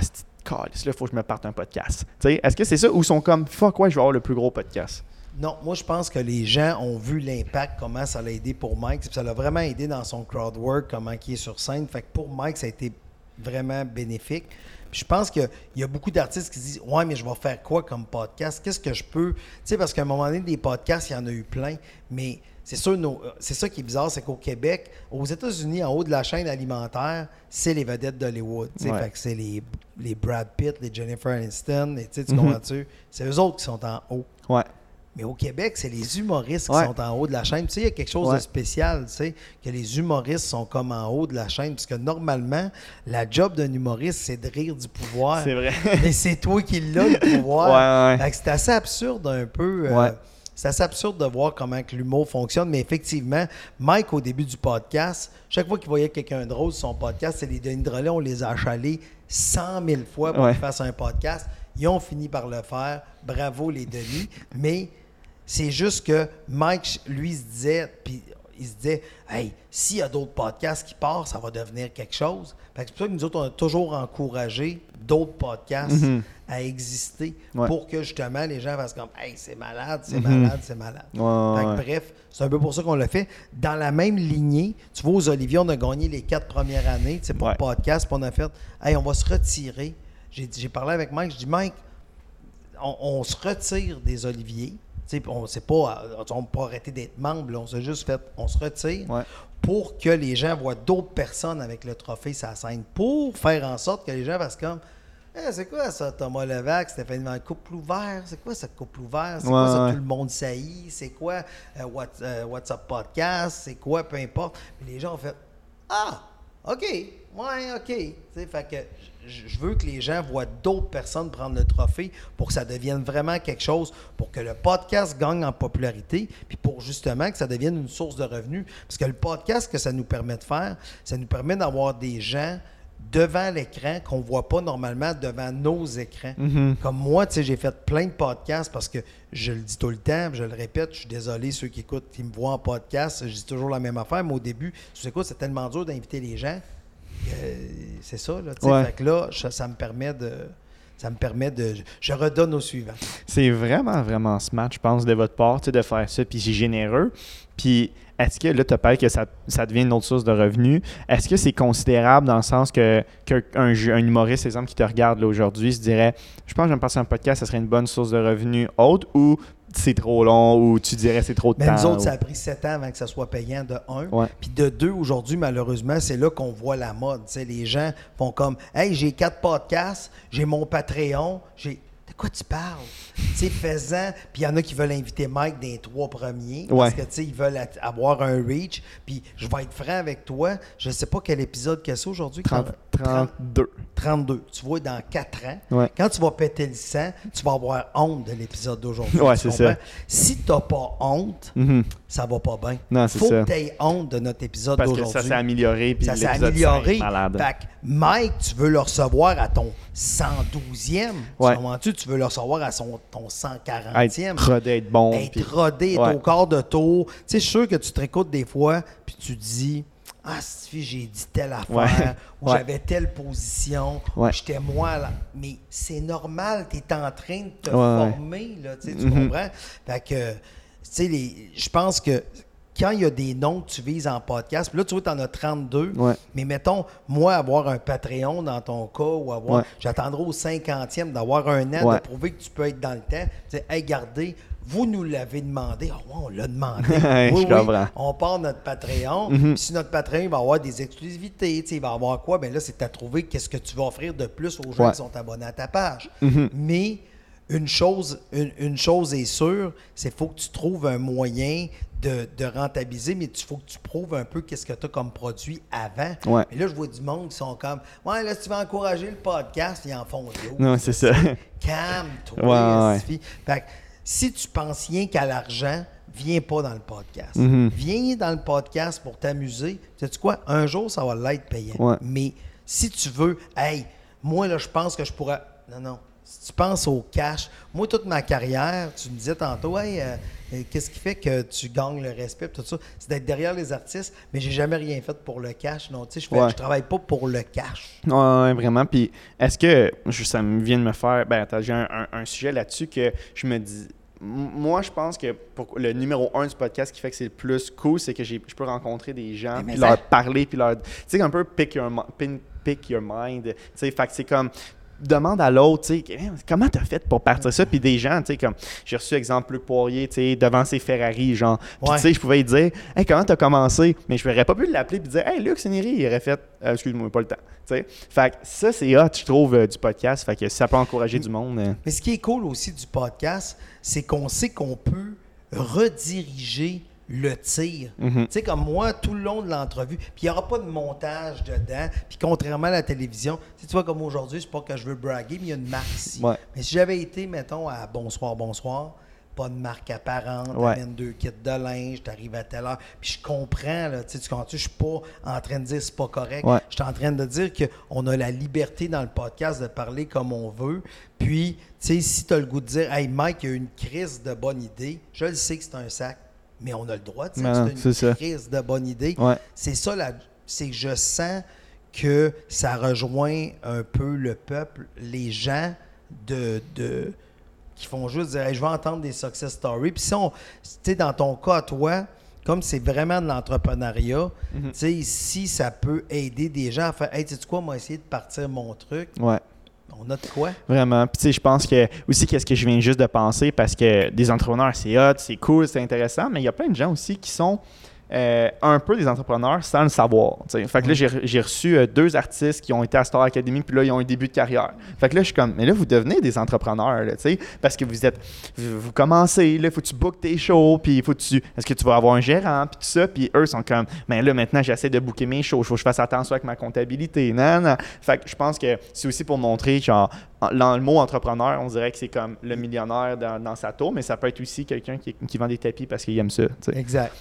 il faut que je me parte un podcast. Est-ce que c'est ça ou sont comme fuck, ouais, je vais avoir le plus gros podcast? Non, moi je pense que les gens ont vu l'impact, comment ça l'a aidé pour Mike. Ça l'a vraiment aidé dans son crowd work, comment il est sur scène. Fait que pour Mike, ça a été vraiment bénéfique. Puis je pense qu'il y a beaucoup d'artistes qui se disent Ouais, mais je vais faire quoi comme podcast? Qu'est-ce que je peux? Parce qu'à un moment donné, des podcasts, il y en a eu plein, mais c'est sûr, nos- c'est ça qui est bizarre, c'est qu'au Québec, aux États-Unis, en haut de la chaîne alimentaire, c'est les vedettes d'Hollywood. Ouais. Fait que c'est les, les Brad Pitt, les Jennifer Aniston, les, tu comprends-tu? C'est eux autres qui sont en haut. Ouais. Mais au Québec, c'est les humoristes qui sont en haut de la chaîne. Tu sais, il y a quelque chose Ouais. de spécial, tu sais, que les humoristes sont comme en haut de la chaîne. Parce que normalement, la job d'un humoriste, c'est de rire du pouvoir. C'est vrai. Mais c'est toi qui l'as, le pouvoir. Ouais, ouais. Fait que c'est assez absurde un peu. euh, Ouais. C'est assez absurde de voir comment que l'humour fonctionne. Mais effectivement, Mike, au début du podcast, chaque fois qu'il voyait quelqu'un de drôle sur son podcast, c'est les Denis Drolet, on les a achalés 100 000 fois pour Ouais. qu'ils fassent un podcast. Ils ont fini par le faire. Bravo, les Denis. Mais c'est juste que Mike, lui, se disait, puis il se disait, hey, s'il y a d'autres podcasts qui partent, ça va devenir quelque chose. Que c'est pour ça que nous autres, on a toujours encouragé d'autres podcasts à exister Mhm. Ouais. pour que justement les gens fassent comme, hey, c'est malade, c'est malade, c'est malade. Mhm. Ouais, Fait que ouais. bref, c'est un peu pour ça qu'on l'a fait. Dans la même lignée, tu vois, aux Olivier, on a gagné les quatre premières années, pour le podcast, puis on a fait, hey, on va se retirer. J'ai j'ai parlé avec Mike, je dis, Mike, on, on se retire des Oliviers. Tu sais, on ne pas, euh, on pas arrêté d'être membre, là. on s'est juste fait, on se retire Ouais. pour que les gens voient d'autres personnes avec le trophée la scène, pour faire en sorte que les gens fassent comme, Eh, c'est quoi ça, Thomas Levac, Stéphanie Van couple ouvert, c'est quoi ce couple ouvert, c'est Ouais, quoi ça, ouais. tout le monde saillit, c'est quoi euh, What- euh, WhatsApp Podcast, c'est quoi, peu importe. Puis les gens ont fait, ah, OK, ouais, OK. Fait que je veux que les gens voient d'autres personnes prendre le trophée pour que ça devienne vraiment quelque chose, pour que le podcast gagne en popularité, puis pour justement que ça devienne une source de revenus. Parce que le podcast, que ça nous permet de faire, ça nous permet d'avoir des gens devant l'écran qu'on ne voit pas normalement devant nos écrans. Comme moi, tu sais, j'ai fait plein de podcasts parce que je le dis tout le temps, je le répète, je suis désolé ceux qui écoutent, qui me voient en podcast, je dis toujours la même affaire, mais au début, tu sais quoi, c'est tellement dur d'inviter les gens. euh, c'est ça, là. tu sais. Ouais. Fait que là, ça, ça me permet de. Ça me permet de. Je redonne au suivant. C'est vraiment, vraiment smart, je pense, de votre part, de faire ça, puis c'est généreux. Puis, est-ce que là, tu parlé que ça, ça devient une autre source de revenus? Est-ce que c'est considérable dans le sens que qu'un un, un humoriste, exemple, qui te regarde aujourd'hui, se dirait Je pense que je vais me passer un podcast, ça serait une bonne source de revenus autre ou c'est trop long ou tu dirais c'est trop de Mais temps? nous autres, ou- ça a pris sept ans avant que ça soit payant de un. Ouais. Puis de deux, aujourd'hui, malheureusement, c'est là qu'on voit la mode. Les gens font comme Hey, j'ai quatre podcasts, j'ai mon Patreon, j'ai. Quoi tu parles? tu sais, faisant. Puis il y en a qui veulent inviter Mike dans les trois premiers. Parce Ouais. que, tu sais, ils veulent avoir un reach. Puis je vais être franc avec toi. Je sais pas quel épisode que c'est aujourd'hui. 30 Trente- 32. 32. Tu vois, dans 4 ans, Ouais. quand tu vas péter le sang, tu vas avoir honte de l'épisode d'aujourd'hui. Ouais, c'est ça. Si tu n'as pas honte, Mhm. Ça va pas bien. Non, c'est Faut ça. que tu aies honte de notre épisode Parce que d'aujourd'hui. ça s'est amélioré. Puis Ça s'est amélioré. Fait que Mike, tu veux le recevoir à ton 112e. Ouais. Tu veux le recevoir à son, ton 140e. Être rodé, être bon. Être rodé, être au quart de tour. Tu sais, je suis sûr que tu te réécoutes des fois, puis tu dis Ah, si j'ai dit telle affaire, ou Ouais. j'avais telle position, ou j'étais moi là. Mais c'est normal, tu es en train de te former, là, tu Mhm. comprends? Fait que, les- je pense que quand il y a des noms que tu vises en podcast, puis là, tu vois, tu en as 32, Ouais. mais mettons, moi, avoir un Patreon dans ton cas, ou avoir, Ouais. j'attendrai au 50e d'avoir un an, Ouais. de prouver que tu peux être dans le temps. Tu sais, hey, regardez, vous nous l'avez demandé. Ah ouais, on l'a demandé. Oui, je oui, on part notre Patreon. Mhm. Si notre Patreon il va avoir des exclusivités, il va avoir quoi? Ben là, c'est à trouver qu'est-ce que tu vas offrir de plus aux gens qui sont abonnés à ta page. Mhm. Mais une chose, une, une chose est sûre, c'est qu'il faut que tu trouves un moyen de, de rentabiliser, mais il faut que tu prouves un peu qu'est-ce que tu as comme produit avant. Ouais. Mais là, je vois du monde qui sont comme Ouais, là, si tu veux encourager le podcast, ils en font d'autres. Non, c'est ça. Calme-toi. Ouais, ouais. Fait que si tu penses rien qu'à l'argent, viens pas dans le podcast. Mhm. Viens dans le podcast pour t'amuser. Sais-tu quoi? Un jour, ça va l'être payant. Mais si tu veux, hey, moi, là, je pense que je pourrais. Non, non. Si tu penses au cash, moi, toute ma carrière, tu me disais tantôt, hey, euh, euh, qu'est-ce qui fait que tu gagnes le respect, tout ça, c'est d'être derrière les artistes, mais j'ai jamais rien fait pour le cash. Non, tu sais, je, fais- Ouais. je travaille pas pour le cash. Ouais, vraiment. Puis est-ce que je- ça me vient de me faire. Ben, attends, j'ai un, un- un sujet là-dessus que je me dis. Moi, je pense que pour le numéro un du podcast qui fait que c'est le plus cool, c'est que je peux rencontrer des gens, Mais puis ça- leur parler, puis leur. Tu sais, un peu pick your, mi- pin- pick your mind. Tu sais, fait que c'est comme. Demande à l'autre, tu sais, Hey, comment t'as fait pour partir ça? Puis des gens, tu sais, comme j'ai reçu exemple Luc Poirier, tu sais, devant ses Ferrari, genre. Puis tu sais, je pouvais lui dire, hey, comment t'as commencé? Mais je n'aurais pas pu l'appeler puis dire, hey, Luc Sénéry, il aurait fait, Euh, excuse-moi, pas le temps. Tu sais? Fait que ça, c'est hot, je trouve, euh, du podcast. Fait que ça peut encourager du monde. euh, Mais ce qui est cool aussi du podcast, c'est qu'on sait qu'on peut rediriger le tir. Mhm. Tu sais, comme moi, tout le long de l'entrevue, puis il n'y aura pas de montage dedans. Puis contrairement à la télévision, tu vois, comme aujourd'hui, c'est pas que je veux braguer, mais il y a une marque ici. Ouais. Mais si j'avais été, mettons, à Bonsoir, Bonsoir, pas de marque apparente, Ouais. t'amènes deux kits de linge, t'arrives à telle heure, puis je comprends, là, tu sais, tu comprends, je suis pas en train de dire c'est pas correct. Ouais. Je suis en train de dire qu'on a la liberté dans le podcast de parler comme on veut. Puis, tu sais, si tu as le goût de dire, hey, Mike, il y a une crise de bonne idée, je le sais que c'est un sac, mais on a le droit de dire que c'est une crise de bonne idée. Ouais. C'est ça, c'est que je sens que ça rejoint un peu le peuple, les gens de. de qui font juste dire Hey, je vais entendre des success stories. Puis si on, dans ton cas, toi, comme c'est vraiment de l'entrepreneuriat, tu sais, si ça peut aider des gens à faire Hey, tu sais quoi, moi, essayer de partir mon truc, Ouais. On a de quoi? Vraiment. Puis, tu sais, je pense que aussi, qu'est-ce que je viens juste de penser, parce que des entrepreneurs, c'est hot, c'est cool, c'est intéressant, mais il y a plein de gens aussi qui sont euh, un peu des entrepreneurs sans le savoir. Fait que là, j'ai- reçu euh, deux artistes qui ont été à Star Academy, puis là, ils ont un début de carrière. Fait que là, je suis comme, mais là, vous devenez des entrepreneurs, là, parce que vous êtes, vous, vous commencez, là, faut que tu bookes tes shows, puis faut que tu, est-ce que tu vas avoir un gérant, puis tout ça, puis eux sont comme, mais là, maintenant, j'essaie de booker mes shows, il faut que je fasse attention avec ma comptabilité, non, non. Fait que je pense que c'est aussi pour montrer, genre, en- dans le mot entrepreneur, on dirait que c'est comme le millionnaire dans, dans sa tour, mais ça peut être aussi quelqu'un qui, qui vend des tapis parce qu'il aime ça. Exact.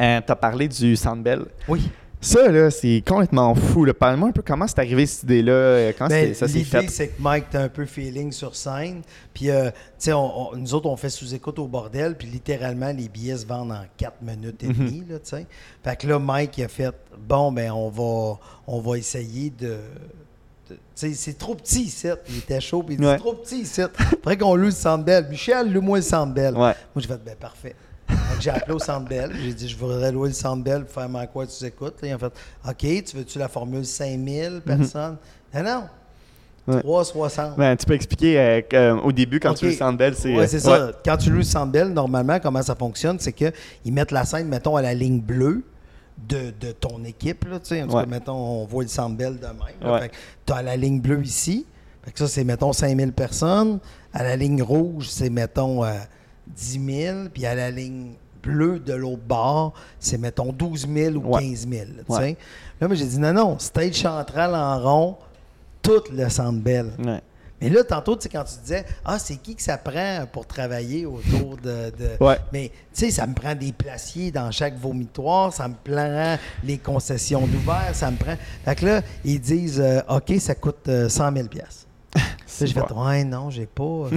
Euh, T'as parlé du Sandbell. Oui. Ça, là, c'est complètement fou. Parle-moi un peu comment c'est arrivé cette idée-là, euh, Ben, ça L'idée, c'est que Mike, t'as un peu feeling sur scène. Puis, euh, tu sais, nous autres, on fait sous-écoute au bordel. Puis, littéralement, les billets se vendent en 4 minutes et Mhm. demie, là, tu. Fait que là, Mike, il a fait, bon, ben, on va, on va essayer de... tu c'est trop petit ici. Il était chaud, puis il dit, Ouais. c'est trop petit ici. Faudrait qu'on loue le Centre Bell. Michel, loue-moi le Centre Bell. Ouais. Moi, j'ai fait, ben, parfait. J'ai appelé au Centre Bell. J'ai dit, je voudrais louer le Centre Bell pour faire ma quoi tu écoutes. Là, ils ont fait, OK, tu veux-tu la formule 5000 personnes? Non, non. Mhm. Ouais. 360. Ben, tu peux expliquer euh, euh, au début, quand tu veux le Sandbell, c'est. Ouais, euh, c'est ça. Quand tu loues le Centre Bell, normalement, comment ça fonctionne, c'est qu'ils mettent la scène, mettons, à la ligne bleue de, de ton équipe. Là, tu sais. en tout cas, mettons, on voit le Centre Bell de même. là. Ouais. Fait que tu as la ligne bleue ici. Fait que ça, c'est, mettons, 5000 personnes. À la ligne rouge, c'est, mettons, euh, 10 000. Puis à la ligne bleue de l'autre bord, c'est, mettons, 12 000 ou Ouais. 15 000. là, Ouais. moi, j'ai dit, non, non, stage central en rond, tout le Centre Bell. Ouais. Mais là, tantôt, tu sais, quand tu disais, ah, c'est qui que ça prend pour travailler autour de. de- Ouais. Mais, tu sais, ça me prend des placiers dans chaque vomitoire, ça me prend les concessions d'ouvert, ça me prend. Fait que là, ils disent, euh, OK, ça coûte euh, 100 000 piastres. Là, j'ai fait, ouais, non, j'ai pas. euh,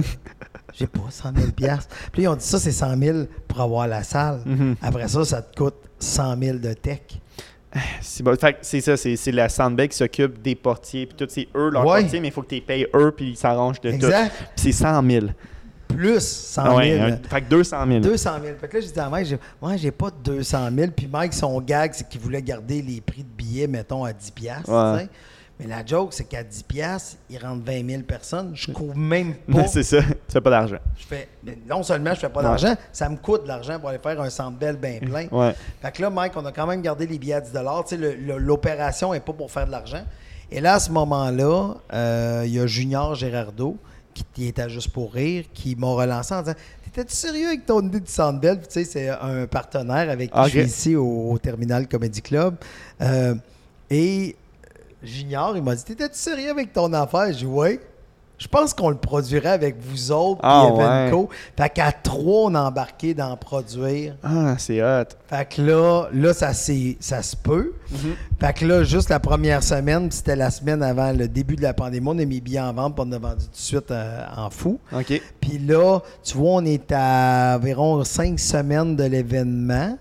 j'ai pas 100 000 piastres. Puis ils ont dit ça, c'est 100 000 pour avoir la salle. Mhm. Après ça, ça te coûte 100 000 de tech. C'est bon. Ça, c'est la Sandbell qui s'occupe des portiers, puis tout, c'est eux leurs Ouais. portiers, mais il faut que tu les payes eux, puis ils s'arrangent de Exact. tout. Puis c'est 100 000. Plus 100 Ah 000. ouais, un- fait que 200 000. 200 000. Fait que là, j'ai dit à Mike, ouais, j'ai pas de 200 000. Puis Mike, son gag, c'est qu'il voulait garder les prix de billets, mettons, à 10 piastres. Ouais. Mais la joke, c'est qu'à 10 piastres, il rentre 20 000 personnes. Je couvre même pas. C'est ça, tu fais pas d'argent. je fais, mais non seulement je fais pas d'argent, ça me coûte de l'argent pour aller faire un centre belle bien plein. Ouais. Fait que là, Mike, on a quand même gardé les billets à 10 Tu sais, l'opération n'est pas pour faire de l'argent. Et là, à ce moment-là, euh, il y a Junior Gérardo, qui, était à juste pour rire, qui m'a relancé en disant T'étais-tu sérieux avec ton idée du Centre Bell? Puis, Tu sais, c'est un partenaire avec qui Ok. je suis ici au, au Terminal Comedy Club. Euh, et Junior, il m'a dit T'étais-tu sérieux avec ton affaire? J'ai dit Oui. Je pense qu'on le produirait avec vous autres, Ah, puis Evenco. Fait qu'à trois, on a embarqué d'en produire. Ah, c'est hot. Fait que là, là ça, ça se peut. Mm-hmm. Fait que là, juste la première semaine, c'était la semaine avant le début de la pandémie, on a mis billets en vente, puis on a vendu tout de suite euh, en fou. OK. Puis là, tu vois, on est à environ cinq semaines de l'événement.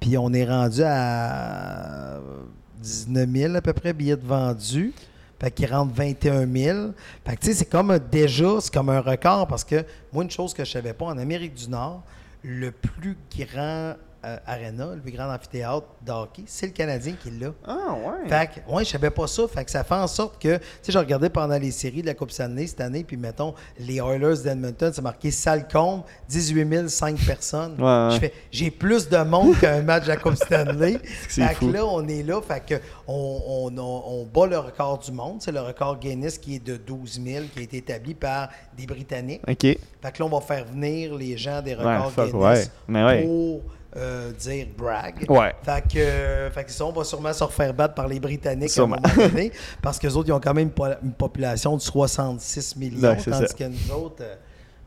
Puis on est rendu à 19 000 à peu près billets de vendus. Fait qu'il rentre 21 000. Fait que tu sais, c'est comme un- déjà, c'est comme un record parce que moi, une chose que je savais pas, en Amérique du Nord, le plus grand arena, le plus grand amphithéâtre de hockey, c'est le Canadien qui l'a. Ah, ouais. Fait que, ouais, je savais pas ça. Fait que ça fait en sorte que, tu sais, je regardais pendant les séries de la Coupe Stanley cette année, puis mettons, les Oilers d'Edmonton, c'est marqué salle comble, 18 005 personnes. Ouais, ouais. Je fais, j'ai plus de monde qu'un match de la Coupe Stanley. C'est fait fou. que là, on est là, fait que on, on, on, on bat le record du monde. C'est le record Guinness qui est de 12 000, qui a été établi par des Britanniques. OK. Fait que là, on va faire venir les gens des records fuck, Guinness ouais. Mais ouais. pour euh, dire brag. Ouais. Fait que, euh, fait que ça, on va sûrement se refaire battre par les Britanniques Sûrement. à un moment donné, parce qu'eux autres, ils ont quand même une, po- une population de 66 millions, Ouais, tandis ça. que nous autres, euh,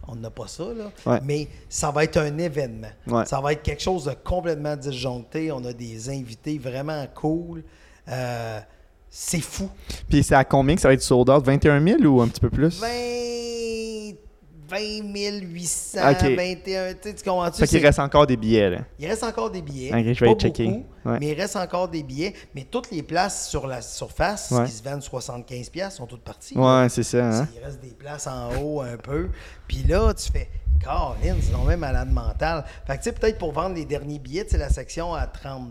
on n'a pas ça. Là. Ouais. Mais ça va être un événement. Ça va être quelque chose de complètement disjoncté. On a des invités vraiment cool. Euh, c'est fou. Puis c'est à combien que ça va être sold out? 21 000 ou un petit peu plus? 20, 20 800, Ok. 21, tu sais, tu comprends-tu? Fait qu'il reste encore des billets, là. Il reste encore des billets. Je vais pas aller checker. beaucoup, Ouais. Mais il reste encore des billets. Mais toutes les places sur la surface Ouais. qui se vendent 75$ sont toutes parties. Ouais, c'est ça, hein? Il reste des places en haut un peu. Puis là, tu fais, Caroline, c'est même malade mental. Fait que, tu sais, peut-être pour vendre les derniers billets, c'est la section à 30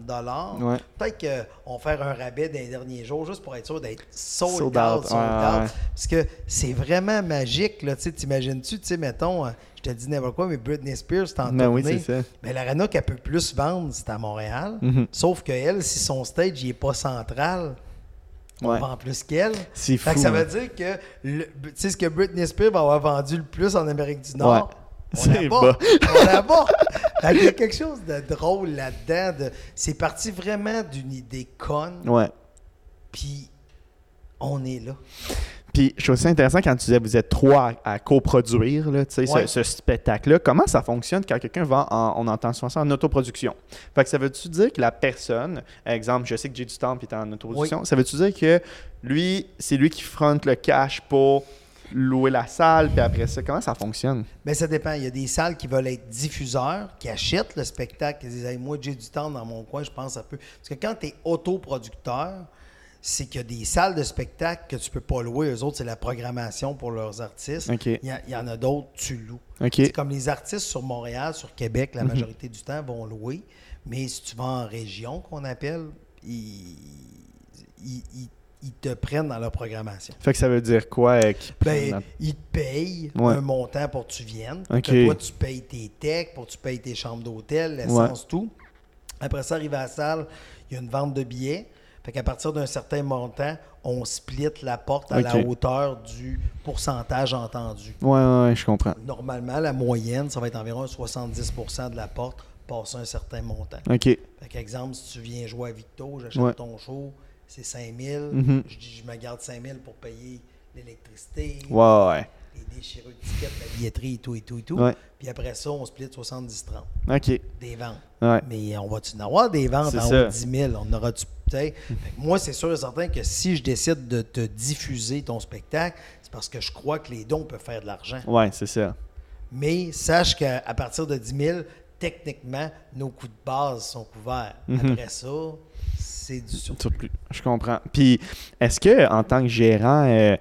Ouais. Peut-être qu'on va faire un rabais les derniers jours juste pour être sûr d'être sold, Sold out, sold out. ouais. Parce que c'est vraiment magique, là. Tu sais, t'imagines-tu, tu sais, mettons, euh, je te dis n'importe quoi, mais Britney Spears, t'en Ben oui, c'est ça. mais l'arena qu'elle peut plus vendre, c'est à Montréal. Mhm. Sauf que elle, si son stage n'est pas central, on Ouais. vend plus qu'elle. C'est Fait que fou, ça hein. veut dire que tu sais ce que Britney Spears va avoir vendu le plus en Amérique du Nord. C'est bas. On qu'il y a quelque chose de drôle là-dedans. de- C'est parti vraiment d'une idée conne, Ouais. puis on est là. Puis je trouve ça intéressant quand tu disais vous êtes trois à, à coproduire là, ce- spectacle-là. Comment ça fonctionne quand quelqu'un va en, on entend souvent ça en autoproduction? Fait que ça veut-tu dire que la personne, exemple, je sais que Jay du Temple est en autoproduction, ça veut-tu dire que lui, c'est lui qui fronte le cash pour louer la salle, puis après ça, comment ça fonctionne? Mais ça dépend. Il y a des salles qui veulent être diffuseurs, qui achètent le spectacle, qui disent Hey, Moi, j'ai du temps dans mon coin, je pense ça peut. Parce que quand tu es autoproducteur, c'est qu'il y a des salles de spectacle que tu peux pas louer. Eux autres, c'est la programmation pour leurs artistes. Il, y a- il y en a d'autres, tu loues. C'est comme les artistes sur Montréal, sur Québec, Mhm. la majorité du temps vont louer. Mais si tu vas en région, qu'on appelle, ils, ils- ils- ils te prennent dans leur programmation. Fait que ça veut dire quoi? euh, qu'ils Ben, ils te payent Ouais. un montant pour que tu viennes. pour OK. que toi, tu payes tes techs, pour que tu payes tes chambres d'hôtel, l'essence, tout. Après ça, arrive à la salle, il y a une vente de billets. Fait qu'à partir d'un certain montant, on split la porte à la hauteur du pourcentage entendu. Ouais, ouais, je comprends. Normalement, la moyenne, ça va être environ 70% de la porte passé un certain montant. OK. Fait qu'exemple, si tu viens jouer à Victo, j'achète Ouais. ton show, c'est 5 000. Mhm. Je dis, je me garde 5 000 pour payer l'électricité, Ouais, ouais. les déchirures de tickets, la billetterie et tout, et tout, et tout. Ouais. Puis après ça, on split 70-30 OK. des ventes. Ouais. Mais on va-tu en avoir des ventes en haut de 10 000? On aura-tu Moi, c'est sûr et certain que si je décide de te diffuser ton spectacle, c'est parce que je crois que les dons peuvent faire de l'argent. Ouais, c'est ça. Mais sache qu'à partir de 10 000, techniquement, nos coûts de base sont couverts. Mhm. Après ça, c'est du. Je comprends. Puis, est-ce que en tant que gérant, euh,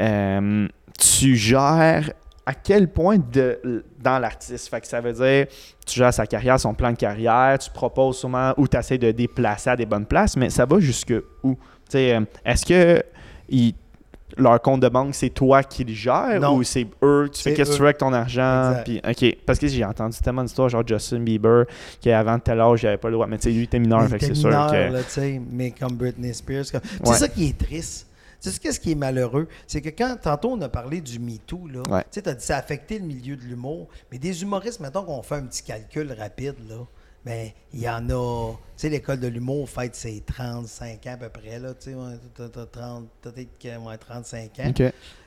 euh, tu gères à quel point de, dans l'artiste? Fait que ça veut dire, tu gères sa carrière, son plan de carrière, tu proposes sûrement ou tu essaies de déplacer à des bonnes places, mais ça va jusque où? Euh, est-ce que ils- leur compte de banque, c'est toi qui le gères Non. ou c'est eux, tu fais qu'est-ce que tu eux. veux avec ton argent? Puis, OK. Parce que j'ai entendu tellement d'histoires, genre Justin Bieber, qui avant tel âge, il avait pas le droit. Mais tu sais, lui, il était mineur, fait t'es c'est sûr que. là, mais comme Britney Spears. comme- Ouais. C'est ça qui est triste. Tu sais, qu'est-ce qui est malheureux? C'est que quand, tantôt, on a parlé du MeToo, là, Ouais. tu sais, t'as dit ça a affecté le milieu de l'humour, mais des humoristes, mettons qu'on fait un petit calcul rapide, là, ben, il y en a, tu sais, l'école de l'humour fête ses 35 ans à peu près, là, tu sais, ouais, t'as- t'as 30, peut-être que, ouais, 35 ans. OK.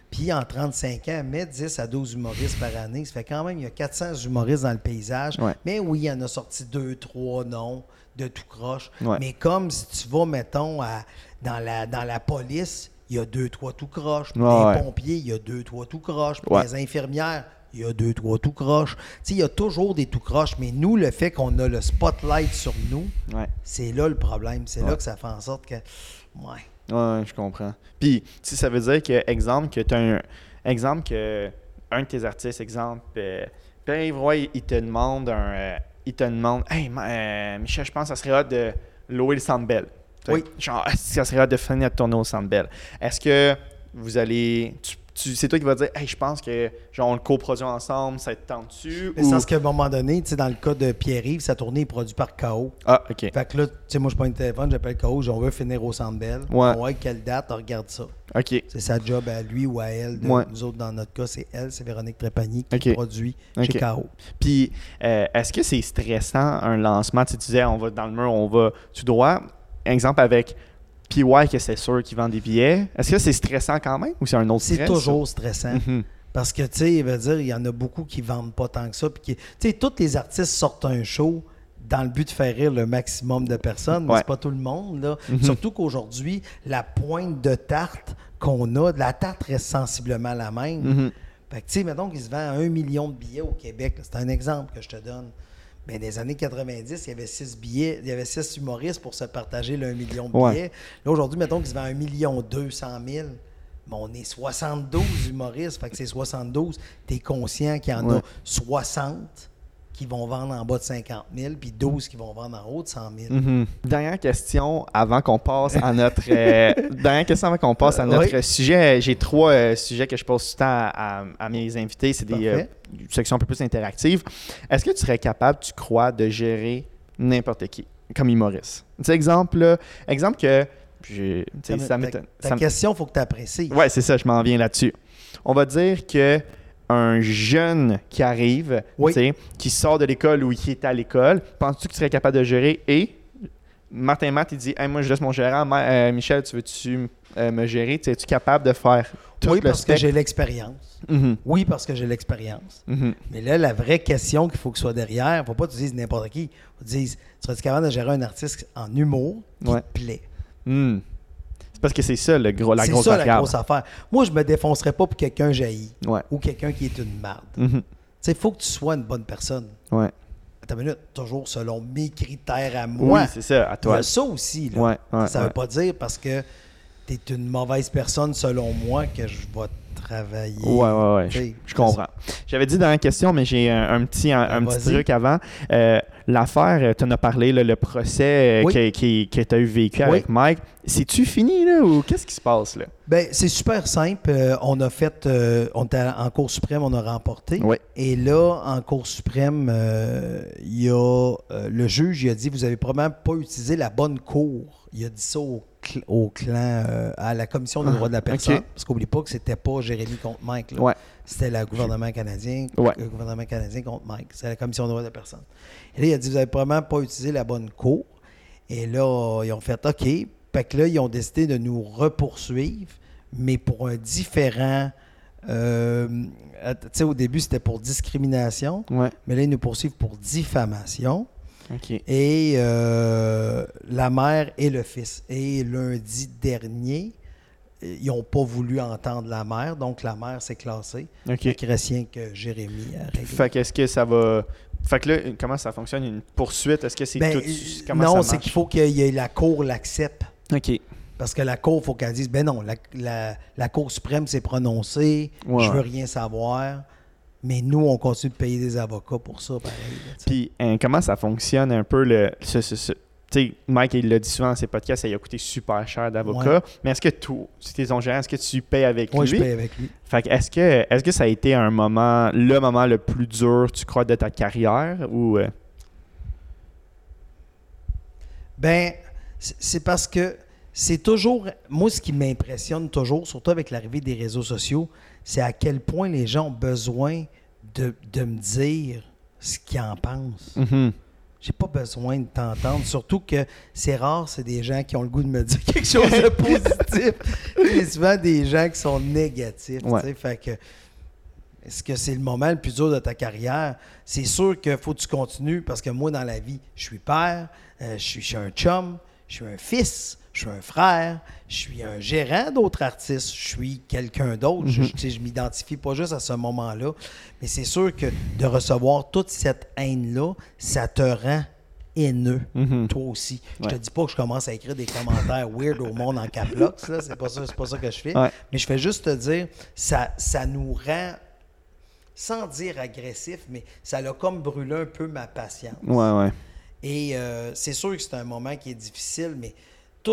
Puis en 35 ans, mettre 10 à 12 humoristes par année, ça fait quand même, il y a 400 humoristes dans le paysage. Ouais. Mais oui, il y en a sorti deux, trois noms de tout croche. Ouais. Mais comme si tu vas, mettons, à- dans, la, dans la police, il y a deux, trois tout croche. Ouais, les pompiers, il y a deux, trois tout croche. Ouais. les infirmières, il y a deux, trois tout croche. Tu sais, il y a toujours des tout croches. Mais nous, le fait qu'on a le spotlight sur nous, Ouais. c'est là le problème. C'est Ouais. là que ça fait en sorte que. Ouais. Ouais, je comprends. Puis, sais, ça veut dire que, exemple, que tu un. Exemple que un de tes artistes, exemple, euh, Pierre Roy, il te demande un. euh, il te demande Hey, euh, Michel, je pense que ça serait hot de louer le Sandbell. Oui. Genre, ça serait hot de finir de tourner au Sandbell. Est-ce que vous allez. tu- c'est toi qui vas dire Hey, je pense que, genre, on le coproduit ensemble, ça te tente dessus Mais c'est parce qu'à un moment donné, tu sais, dans le cas de Pierre-Yves, sa tournée est produite par KO. Ah, ok. Fait que là, tu sais, moi, je prends un téléphone, j'appelle KO, on veut finir au Centre Bell. Ouais. On va quelle date, on regarde ça. Ok. C'est sa job à lui ou à elle. De, Ouais. Nous autres, dans notre cas, c'est elle, c'est Véronique Trépanier qui produit chez KO. Puis, euh, est-ce que c'est stressant un lancement? Tu disais, on va dans le mur, on va tout droit. Exemple avec PY, que c'est sûr qu'il vend des billets. Est-ce que c'est stressant quand même ou c'est un autre C'est stress? ça? toujours stressant. Mhm. Parce que, tu sais, il veut dire, il y en a beaucoup qui vendent pas tant que ça. Puis tu sais, tous les artistes sortent un show dans le but de faire rire le maximum de personnes, mais Ouais. c'est pas tout le monde. Là. Mhm. Surtout qu'aujourd'hui, la pointe de tarte qu'on a, la tarte reste sensiblement la même. Mhm. Fait que, tu sais, mettons qu'il se vend un million de billets au Québec. C'est un exemple que je te donne. Mais dans les années 90, il y avait six billets, il y avait six humoristes pour se partager le 1 million de Ouais. billets. Là, aujourd'hui, mettons qu'il se vend un million 200 000. Mais on est 72 humoristes. Fait que c'est 72. Tu es conscient qu'il y en Ouais. a 60 qui vont vendre en bas de 50 000, puis 12 qui vont vendre en haut de 100 000. Mhm. Dernière question avant qu'on passe à notre euh, dernière question avant qu'on passe à notre Oui. sujet. J'ai trois euh, sujets que je pose tout le temps à, à- à mes invités. C'est des euh, sections un peu plus interactives. Est-ce que tu serais capable, tu crois, de gérer n'importe qui comme humoriste? Tu exemple, là, exemple que Ta- ça ta, question, il faut que tu apprécies. Ouais, c'est ça, je m'en viens là-dessus. On va dire que un jeune qui arrive, Oui. qui sort de l'école ou qui est à l'école, penses-tu que tu serais capable de gérer? Et Martin Matt, il dit Hey, Moi, je laisse mon gérant. Ma- euh, Michel, tu veux-tu euh, me gérer? Tu Es-tu capable de faire tout oui, le parce que j'ai l'expérience. Mhm, Oui, parce que j'ai l'expérience. mhm. Mais là, la vraie question qu'il faut que soit derrière, faut pas que tu dises n'importe qui. Faut que tu dises, serais-tu capable de gérer un artiste en humour qui Ouais. te plaît? Hmm. C'est parce que c'est ça le gros, la grosse ça la variable. grosse affaire. Moi, je me défoncerais pas pour quelqu'un jaillit Ouais. ou quelqu'un qui est une marde. Mhm. Tu sais, il faut que tu sois une bonne personne. Ouais. Attends une minute, toujours selon mes critères à moi. Oui, c'est ça, à Il y toi. a ça aussi. Là. Ouais, ouais, ça veut pas dire parce que tu es une mauvaise personne selon moi que je vais travailler. Ouais, ouais, ouais. Je, je comprends. J'avais dit dans la question, mais j'ai un, un petit, un, un petit truc avant. Euh, L'affaire, tu en as parlé, là, le procès euh, Oui. que, qui- que tu as eu vécu Oui. avec Mike. C'est-tu fini, là, ou qu'est-ce qui se passe, là? Ben, c'est super simple. Euh, on a fait, euh, on était en Cour suprême, on a remporté. Oui. Et là, en Cour suprême, euh, il y a euh, le juge, il a dit, vous avez probablement pas utilisé la bonne cour. Il a dit ça au, au clan, euh, à la commission des Ah, droits de la personne. Parce qu'oublie pas que c'était pas Jérémy contre Mike. Ouais. C'était le gouvernement canadien, Ouais. le gouvernement canadien contre Mike. C'est la commission des droits de la personne. Et là, il a dit, vous avez probablement pas utilisé la bonne cour. Et là, ils ont fait OK. Fait que là, ils ont décidé de nous repoursuivre, mais pour un différent. euh, tu sais, au début, c'était pour discrimination, Ouais. mais là, ils nous poursuivent pour diffamation. Et euh, la mère et le fils. Et lundi dernier, ils n'ont pas voulu entendre la mère, donc la mère s'est classée. OK. Fait qu'il reste rien que Jérémy à régler. Fait qu'est-ce que ça va. Fait que là, comment ça fonctionne? Une poursuite? Est-ce que c'est Ben, tout. euh, Comment non, c'est qu'il faut que la Cour l'accepte. OK. Parce que la Cour, il faut qu'elle dise, ben non, la, la- la Cour suprême s'est prononcée, Ouais, je veux rien savoir. Mais nous, on continue de payer des avocats pour ça, pareil. là, tu. Puis, hein, comment ça fonctionne un peu le. ce- ce- ce- Tu sais, Mike, il l'a dit souvent dans ses podcasts, ça lui a coûté super cher d'avocat. Ouais. Mais est-ce que tu, si gérant, est-ce que tu payes avec Moi, lui? je paye avec lui. Fait que est-ce que, est-ce que ça a été un moment, le moment le plus dur, tu crois, de ta carrière ou. euh, Ben, c'est parce que c'est toujours. Moi, ce qui m'impressionne toujours, surtout avec l'arrivée des réseaux sociaux, c'est à quel point les gens ont besoin de, de me dire ce qu'ils en pensent. mhm. j'ai pas besoin de t'entendre. Surtout que c'est rare, c'est des gens qui ont le goût de me dire quelque chose de positif. C'est souvent des gens qui sont négatifs. tu Ouais. sais. Fait que, est-ce que c'est le moment le plus dur de ta carrière? C'est sûr qu'il faut que tu continues parce que moi, dans la vie, je suis père, euh, je, suis, je suis un chum, je suis un fils, je suis un frère, je suis un gérant d'autres artistes, je suis quelqu'un d'autre. Je- sais, je m'identifie pas juste à ce moment-là. Mais c'est sûr que de recevoir toute cette haine-là, ça te rend haineux, toi aussi. Je te Ouais. dis pas que je commence à écrire des commentaires weird au monde en caplox, là. C'est pas ça, c'est pas ça que je fais. Ouais. Mais je fais juste te dire, ça, ça nous rend, sans dire agressif, mais ça l'a comme brûlé un peu ma patience. Ouais, ouais. Et euh, c'est sûr que c'est un moment qui est difficile, mais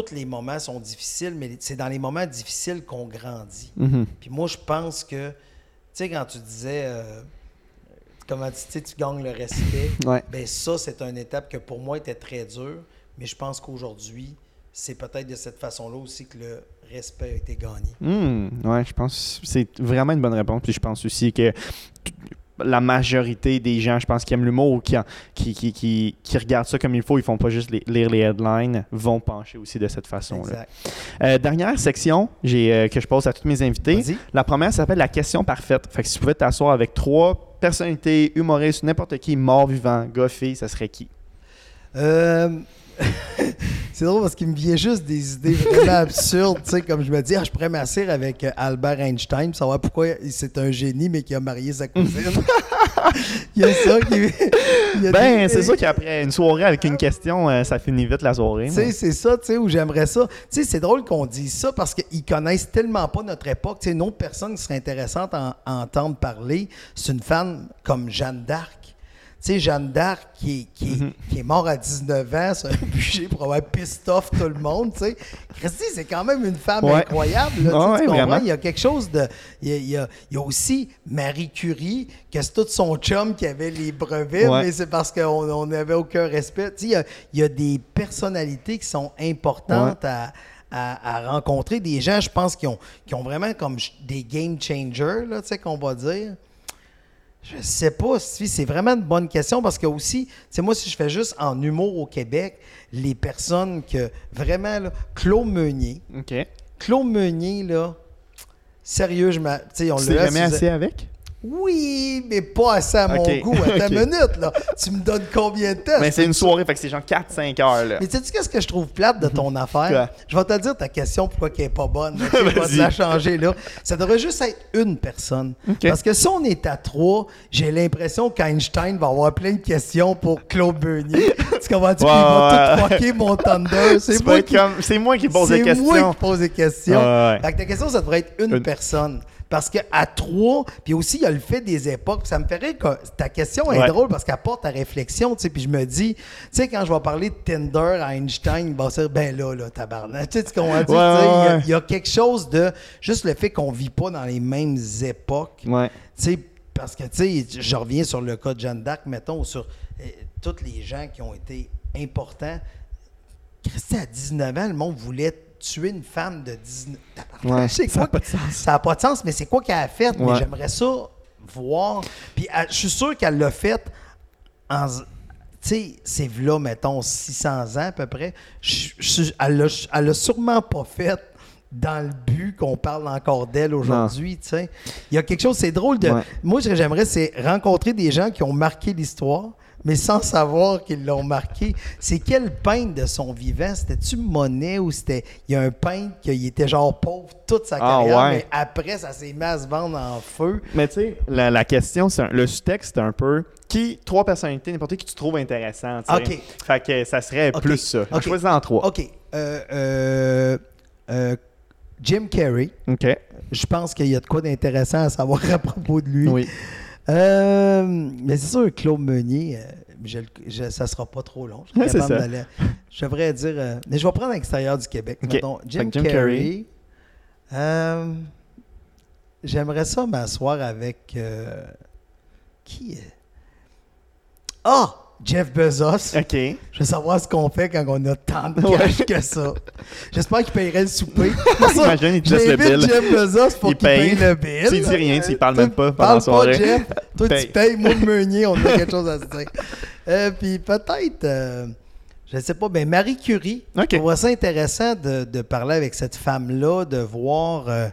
tous les moments sont difficiles, mais c'est dans les moments difficiles qu'on grandit. Mhm. Puis moi, je pense que, tu sais, quand tu disais, euh, comment tu, tu sais, tu gagnes le respect, Ouais. ben ça, c'est une étape que pour moi était très dure, mais je pense qu'aujourd'hui, c'est peut-être de cette façon-là aussi que le respect a été gagné. Hmm, ouais, je pense que c'est vraiment une bonne réponse. Puis je pense aussi que la majorité des gens, je pense, qui aiment l'humour ou qui, qui, qui, qui, qui regardent ça comme il faut, ils font pas juste les- lire les headlines, vont pencher aussi de cette façon-là. Euh, dernière section j'ai, euh, que je pose à tous mes invités. La première s'appelle la question parfaite. Fait que si tu pouvais t'asseoir avec trois personnalités, humoristes, n'importe qui, mort, vivant, gars, fille, ça serait qui? Euh, c'est drôle parce qu'il me vient juste des idées vraiment absurdes. Tu sais, comme je me dis, ah, je pourrais m'asseoir avec euh, Albert Einstein pour savoir pourquoi c'est un génie mais qui a marié sa cousine. il y a ça qui. a Ben, des- c'est sûr qu'après une soirée avec une question, euh, ça finit vite la soirée. Tu mais- sais, c'est ça, tu sais, où j'aimerais ça. Tu sais, c'est drôle qu'on dise ça parce qu'ils connaissent tellement pas notre époque. Tu sais, une autre personne qui serait intéressante à, à entendre parler, c'est une femme comme Jeanne d'Arc. Tu sais, Jeanne d'Arc qui, est- qui, est- qui est morte à 19 ans sur un bûcher pour avoir pissed off tout le monde, tu sais. Christy, c'est quand même une femme Ouais. incroyable, là, tu Ah ouais, comprends? Il y a quelque chose de... Il y a, il y a- il y a aussi Marie Curie, que c'est tout son chum qui avait les brevets, Ouais. mais c'est parce qu'on n'avait aucun respect. Tu sais, il y a, il y a des personnalités qui sont importantes à, à- à rencontrer. Des gens, je pense, qui ont, qui ont vraiment comme des game changers, là, tu sais, qu'on va dire. Je sais pas si c'est vraiment une bonne question parce que aussi, tu sais, moi, si je fais juste en humour au Québec, les personnes que vraiment, là, Claude Meunier, OK. Claude Meunier, là, sérieux, je m'a. Tu sais, on l'a jamais assez avec? Oui, mais pas assez à mon goût. Ok. une minute, là. Tu me donnes combien de temps? Mais c'est une soirée, fait que c'est genre 4-5 heures, là. Mais sais-tu qu'est-ce que je trouve plate de ton affaire? Quoi? Je vais te dire ta question, pourquoi qu'elle est pas bonne. Je vais te la changer là. Ça devrait juste être une personne. Parce que si on est à trois, j'ai l'impression qu'Einstein va avoir plein de questions pour Claude Beunier. tu comprends-tu? Va tout fucker mon Thunder. C'est moi qui comme- C'est moi qui pose des c'est moi questions. qui pose des questions. Ouais, ouais. Fait que ta question, ça devrait être une, Une. personne. Parce qu'à trois, puis aussi, il y a le fait des époques. Ça me ferait que ta question est Ouais. drôle parce qu'elle porte à réflexion. tu sais, Puis je me dis, tu sais, quand je vais parler de Tinder à Einstein, il va se dire, ben là, là, tabarnak. Tu sais, tu comprends? Tu sais, Ouais, il y a- y, quelque chose de juste le fait qu'on vit pas dans les mêmes époques. Tu sais, parce que, tu sais, je reviens sur le cas de Jeanne d'Arc, mettons, sur euh, tous les gens qui ont été importants. Christy, à 19 ans, le monde voulait tuer une femme de 19 Tabarnak, Ouais, c'est ça quoi a pas de sens. Ça n'a pas de sens, mais c'est quoi qu'elle a fait? Mais j'aimerais ça voir. Puis elle- je suis sûr qu'elle l'a fait en. Tu sais, c'est là, mettons, 600 ans à peu près. Je- je- elle l'a elle l'a sûrement pas fait dans le but qu'on parle encore d'elle aujourd'hui. Il y a quelque chose, c'est drôle de... Ouais. Moi, ce que j'aimerais, c'est rencontrer des gens qui ont marqué l'histoire, mais sans savoir qu'ils l'ont marqué. C'est quel peintre de son vivant? C'était-tu Monet ou c'était... Il y a un peintre qui était genre pauvre toute sa Ah, carrière, ouais. mais après, ça s'est mis à se vendre en feu? Mais tu sais, la, la question, c'est le sous-texte, c'est un peu qui, trois personnalités, n'importe qui tu trouves intéressant. tu sais. Ok. Fait que ça serait plus ça. Ok. Choisis en trois. OK. Euh, euh, euh, Jim Carrey. OK. Je pense qu'il y a de quoi d'intéressant à savoir à propos de lui. Oui. Euh, mais c'est sûr, Claude Meunier, euh, je, le- je- ça sera pas trop long. Je, capable devrais dire. euh, mais je vais prendre l'extérieur du Québec. Mettons, Jim, Carrey. Euh, J'aimerais ça m'asseoir avec. euh, qui est? Ah! Jeff Bezos. OK. Je veux savoir ce qu'on fait quand on a tant de Ouais. cash que ça. J'espère qu'il paierait le souper. Imagine, il te laisse le bill. Jeff Bezos pour qu'il paye. paye. le bill. Tu dis rien, tu y parles même pas pendant la soirée. pas, Jeff. Toi, Paye. tu payes. Moi, le meunier, on a quelque chose à se dire. Euh, puis peut-être, euh, je ne sais pas, ben Marie Curie. Ok. Je trouve ça intéressant de, de parler avec cette femme-là, de voir. euh,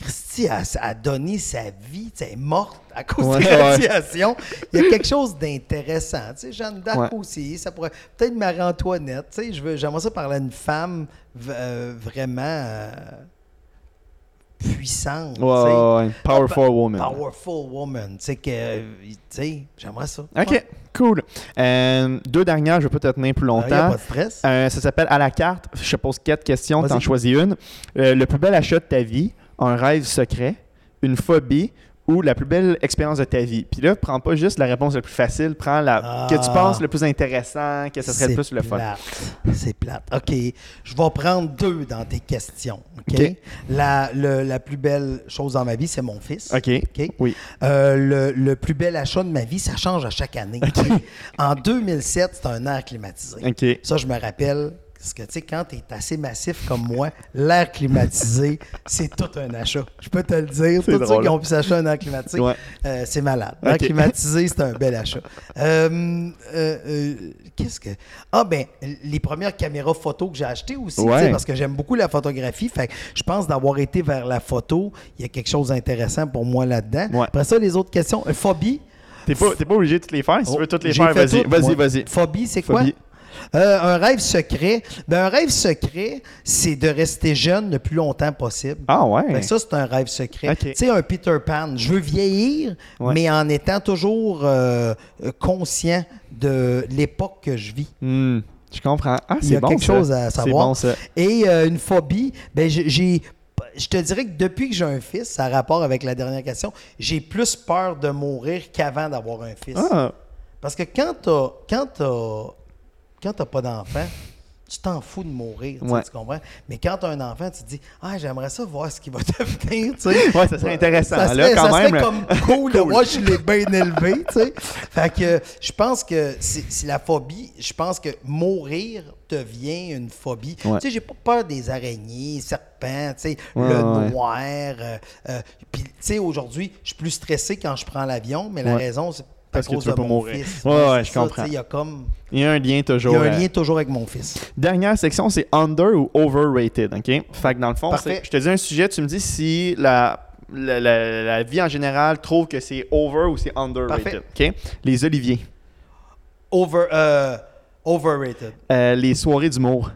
Christy a, a donné sa vie, tu elle est morte à cause Ouais, de ouais. la radiation. Il y a quelque chose d'intéressant. Tu sais, Jeanne d'Arc Ouais. aussi, ça pourrait. Peut-être Marie-Antoinette. Tu sais, je veux, j'aimerais ça parler à une femme euh, vraiment euh, puissante. tu Ouais, sais. ouais, ouais. Powerful Ah, woman. Powerful woman. Tu sais, que, euh, tu sais, j'aimerais ça. OK, Ouais. cool. Euh, deux dernières, je vais pas te tenir plus Ah, y a longtemps. pas de stress. Ça s'appelle à la carte. Je te pose quatre questions, t'en choisis une. Le plus bel achat de ta vie, un rêve secret, une phobie ou la plus belle expérience de ta vie. Puis là, prends pas juste la réponse la plus facile, prends la que tu Ah. penses le plus intéressant, que ce serait le plus le fun. C'est plate. OK. Je vais prendre deux dans tes questions. OK? OK. La, le- la plus belle chose dans ma vie, c'est mon fils. OK. OK? Oui. Euh, le, le plus bel achat de ma vie, ça change à chaque année. OK? en 2007, c'était un air climatisé. OK. Ça, je me rappelle. Parce que, tu sais, quand tu es assez massif comme moi, l'air climatisé, c'est tout un achat. Je peux te le dire. Tous ceux qui ont pu s'acheter un air climatisé, Ouais. euh, c'est malade. L'air climatisé, c'est un bel achat. Euh, euh, Qu'est-ce que. Ah, ben, les premières caméras photo que j'ai achetées aussi, Ouais. parce que j'aime beaucoup la photographie. Fait que je pense d'avoir été vers la photo, il y a quelque chose d'intéressant pour moi là-dedans. Ouais. Après ça, les autres questions. Phobie. T'es pas, pas obligé de toutes les faire. Si tu veux toutes les faire, vas-y. Vas-y, vas-y. Phobie, c'est quoi? Euh, un rêve secret. Ben, un rêve secret, c'est de rester jeune le plus longtemps possible. Ah ouais. Fait que ça, c'est un rêve secret. Tu sais, un Peter Pan. Je veux vieillir, Ouais. mais en étant toujours euh, conscient de l'époque que je vis. Hmm, je comprends. Ah, Il y c'est a bon quelque ça. chose à C'est savoir. bon ça. Et euh, une phobie, ben j'ai-. Je te dirais que depuis que j'ai un fils, ça a rapport avec la dernière question, j'ai plus peur de mourir qu'avant d'avoir un fils. Ah, Parce que quand t'as quand t'as quand t'as pas d'enfant, tu t'en fous de mourir, tu Ouais. tu comprends? Mais quand t'as un enfant, tu te dis Ah, j'aimerais ça voir ce qui va devenir, tu sais. Ouais, ça serait intéressant. Ça Là, serait, quand ça même, serait comme cool, de voir je l'ai bien élevé, tu sais. Fait que je pense que c'est la phobie. Je pense que mourir devient une phobie. Ouais. Tu sais, j'ai pas peur des araignées, serpents, tu sais, le noir. euh, euh, Puis, tu sais, aujourd'hui, je suis plus stressé quand je prends l'avion, mais la raison, c'est Parce que tu veux pas mourir. fils. Ouais, je ça, comprends. Il y a comme. Il y a un lien Il toujours. y a un lien toujours avec mon fils. Dernière section, c'est under ou overrated, OK? Fait que dans le fond, je te dis un sujet, tu me dis si la, la, la- la vie en général trouve que c'est over ou c'est underrated, OK? Les oliviers, Over, euh, overrated. Euh, les soirées d'humour,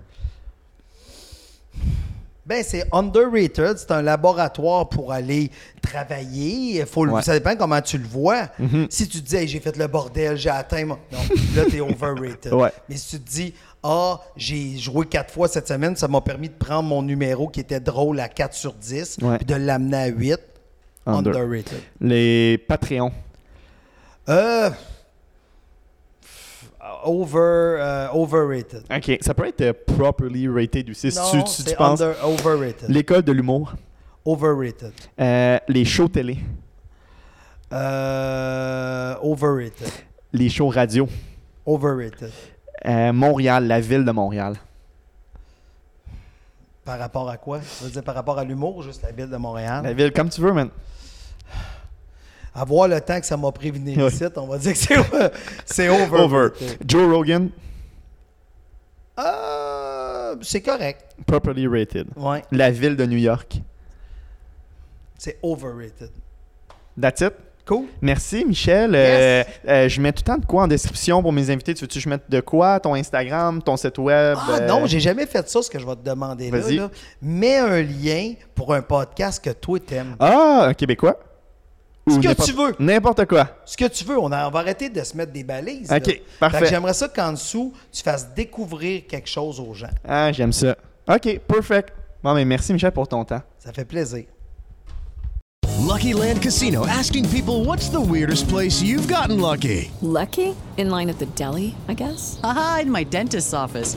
Ben, c'est underrated. C'est un laboratoire pour aller travailler. Faut le- Ouais. Ça dépend comment tu le vois. Mhm. Si tu te dis, Hey, j'ai fait le bordel, j'ai atteint. mon- Non, là, t'es overrated. Ouais. Mais si tu te dis, ah, j'ai joué quatre fois cette semaine, ça m'a permis de prendre mon numéro qui était drôle à 4 sur 10 Ouais. puis de l'amener à 8, Under. underrated. les Patreons, Euh. Over, euh, overrated. OK? Ça peut être euh, properly rated aussi, si tu, tu c'est penses. under, overrated. L'école de l'humour, Overrated. euh, les shows télé, Euh, overrated. les shows radio, Overrated. Montréal, la ville de Montréal. Par rapport à quoi? Tu veux dire par rapport à l'humour, ou juste la ville de Montréal? La ville, comme tu veux, man. Avoir le temps que ça m'a pris venir ici, on va dire que c'est, c'est over. Over. Joe Rogan, Euh, c'est correct. properly rated. Ouais. La ville de New York? C'est overrated. That's it? Cool. Merci, Michel. Yes. Euh, euh, je mets tout le temps de quoi en description pour mes invités. Tu veux-tu que je mette de quoi? Ton Instagram, ton site web? Ah euh, non, j'ai jamais fait ça, ce que je vais te demander là, Vas-y. là. Mets un lien pour un podcast que toi t'aimes. Ah, un Québécois? Ce que tu veux. N'importe quoi. Ce que tu veux, on, a- on va arrêter de se mettre des balises. OK, là. parfait. Fait que j'aimerais ça qu'en dessous, tu fasses découvrir quelque chose aux gens. Ah, j'aime ça. OK, perfect. Bon, mais merci, Michel, pour ton temps. Ça fait plaisir. Lucky Land Casino asking people what's the weirdest place you've gotten lucky? Lucky? In line at the deli, I guess? Haha, in my dentist's office.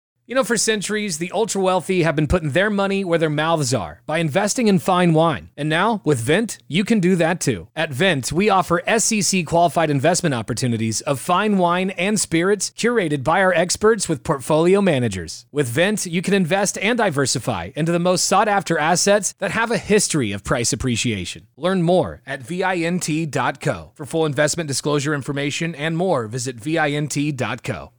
You know, for centuries, the ultra wealthy have been putting their money where their mouths are by investing in fine wine. And now, with Vent, you can do that too. At Vent, we offer SEC qualified investment opportunities of fine wine and spirits curated by our experts with portfolio managers. With Vent, you can invest and diversify into the most sought after assets that have a history of price appreciation. Learn more at vint.co. For full investment disclosure information and more, visit vint.co.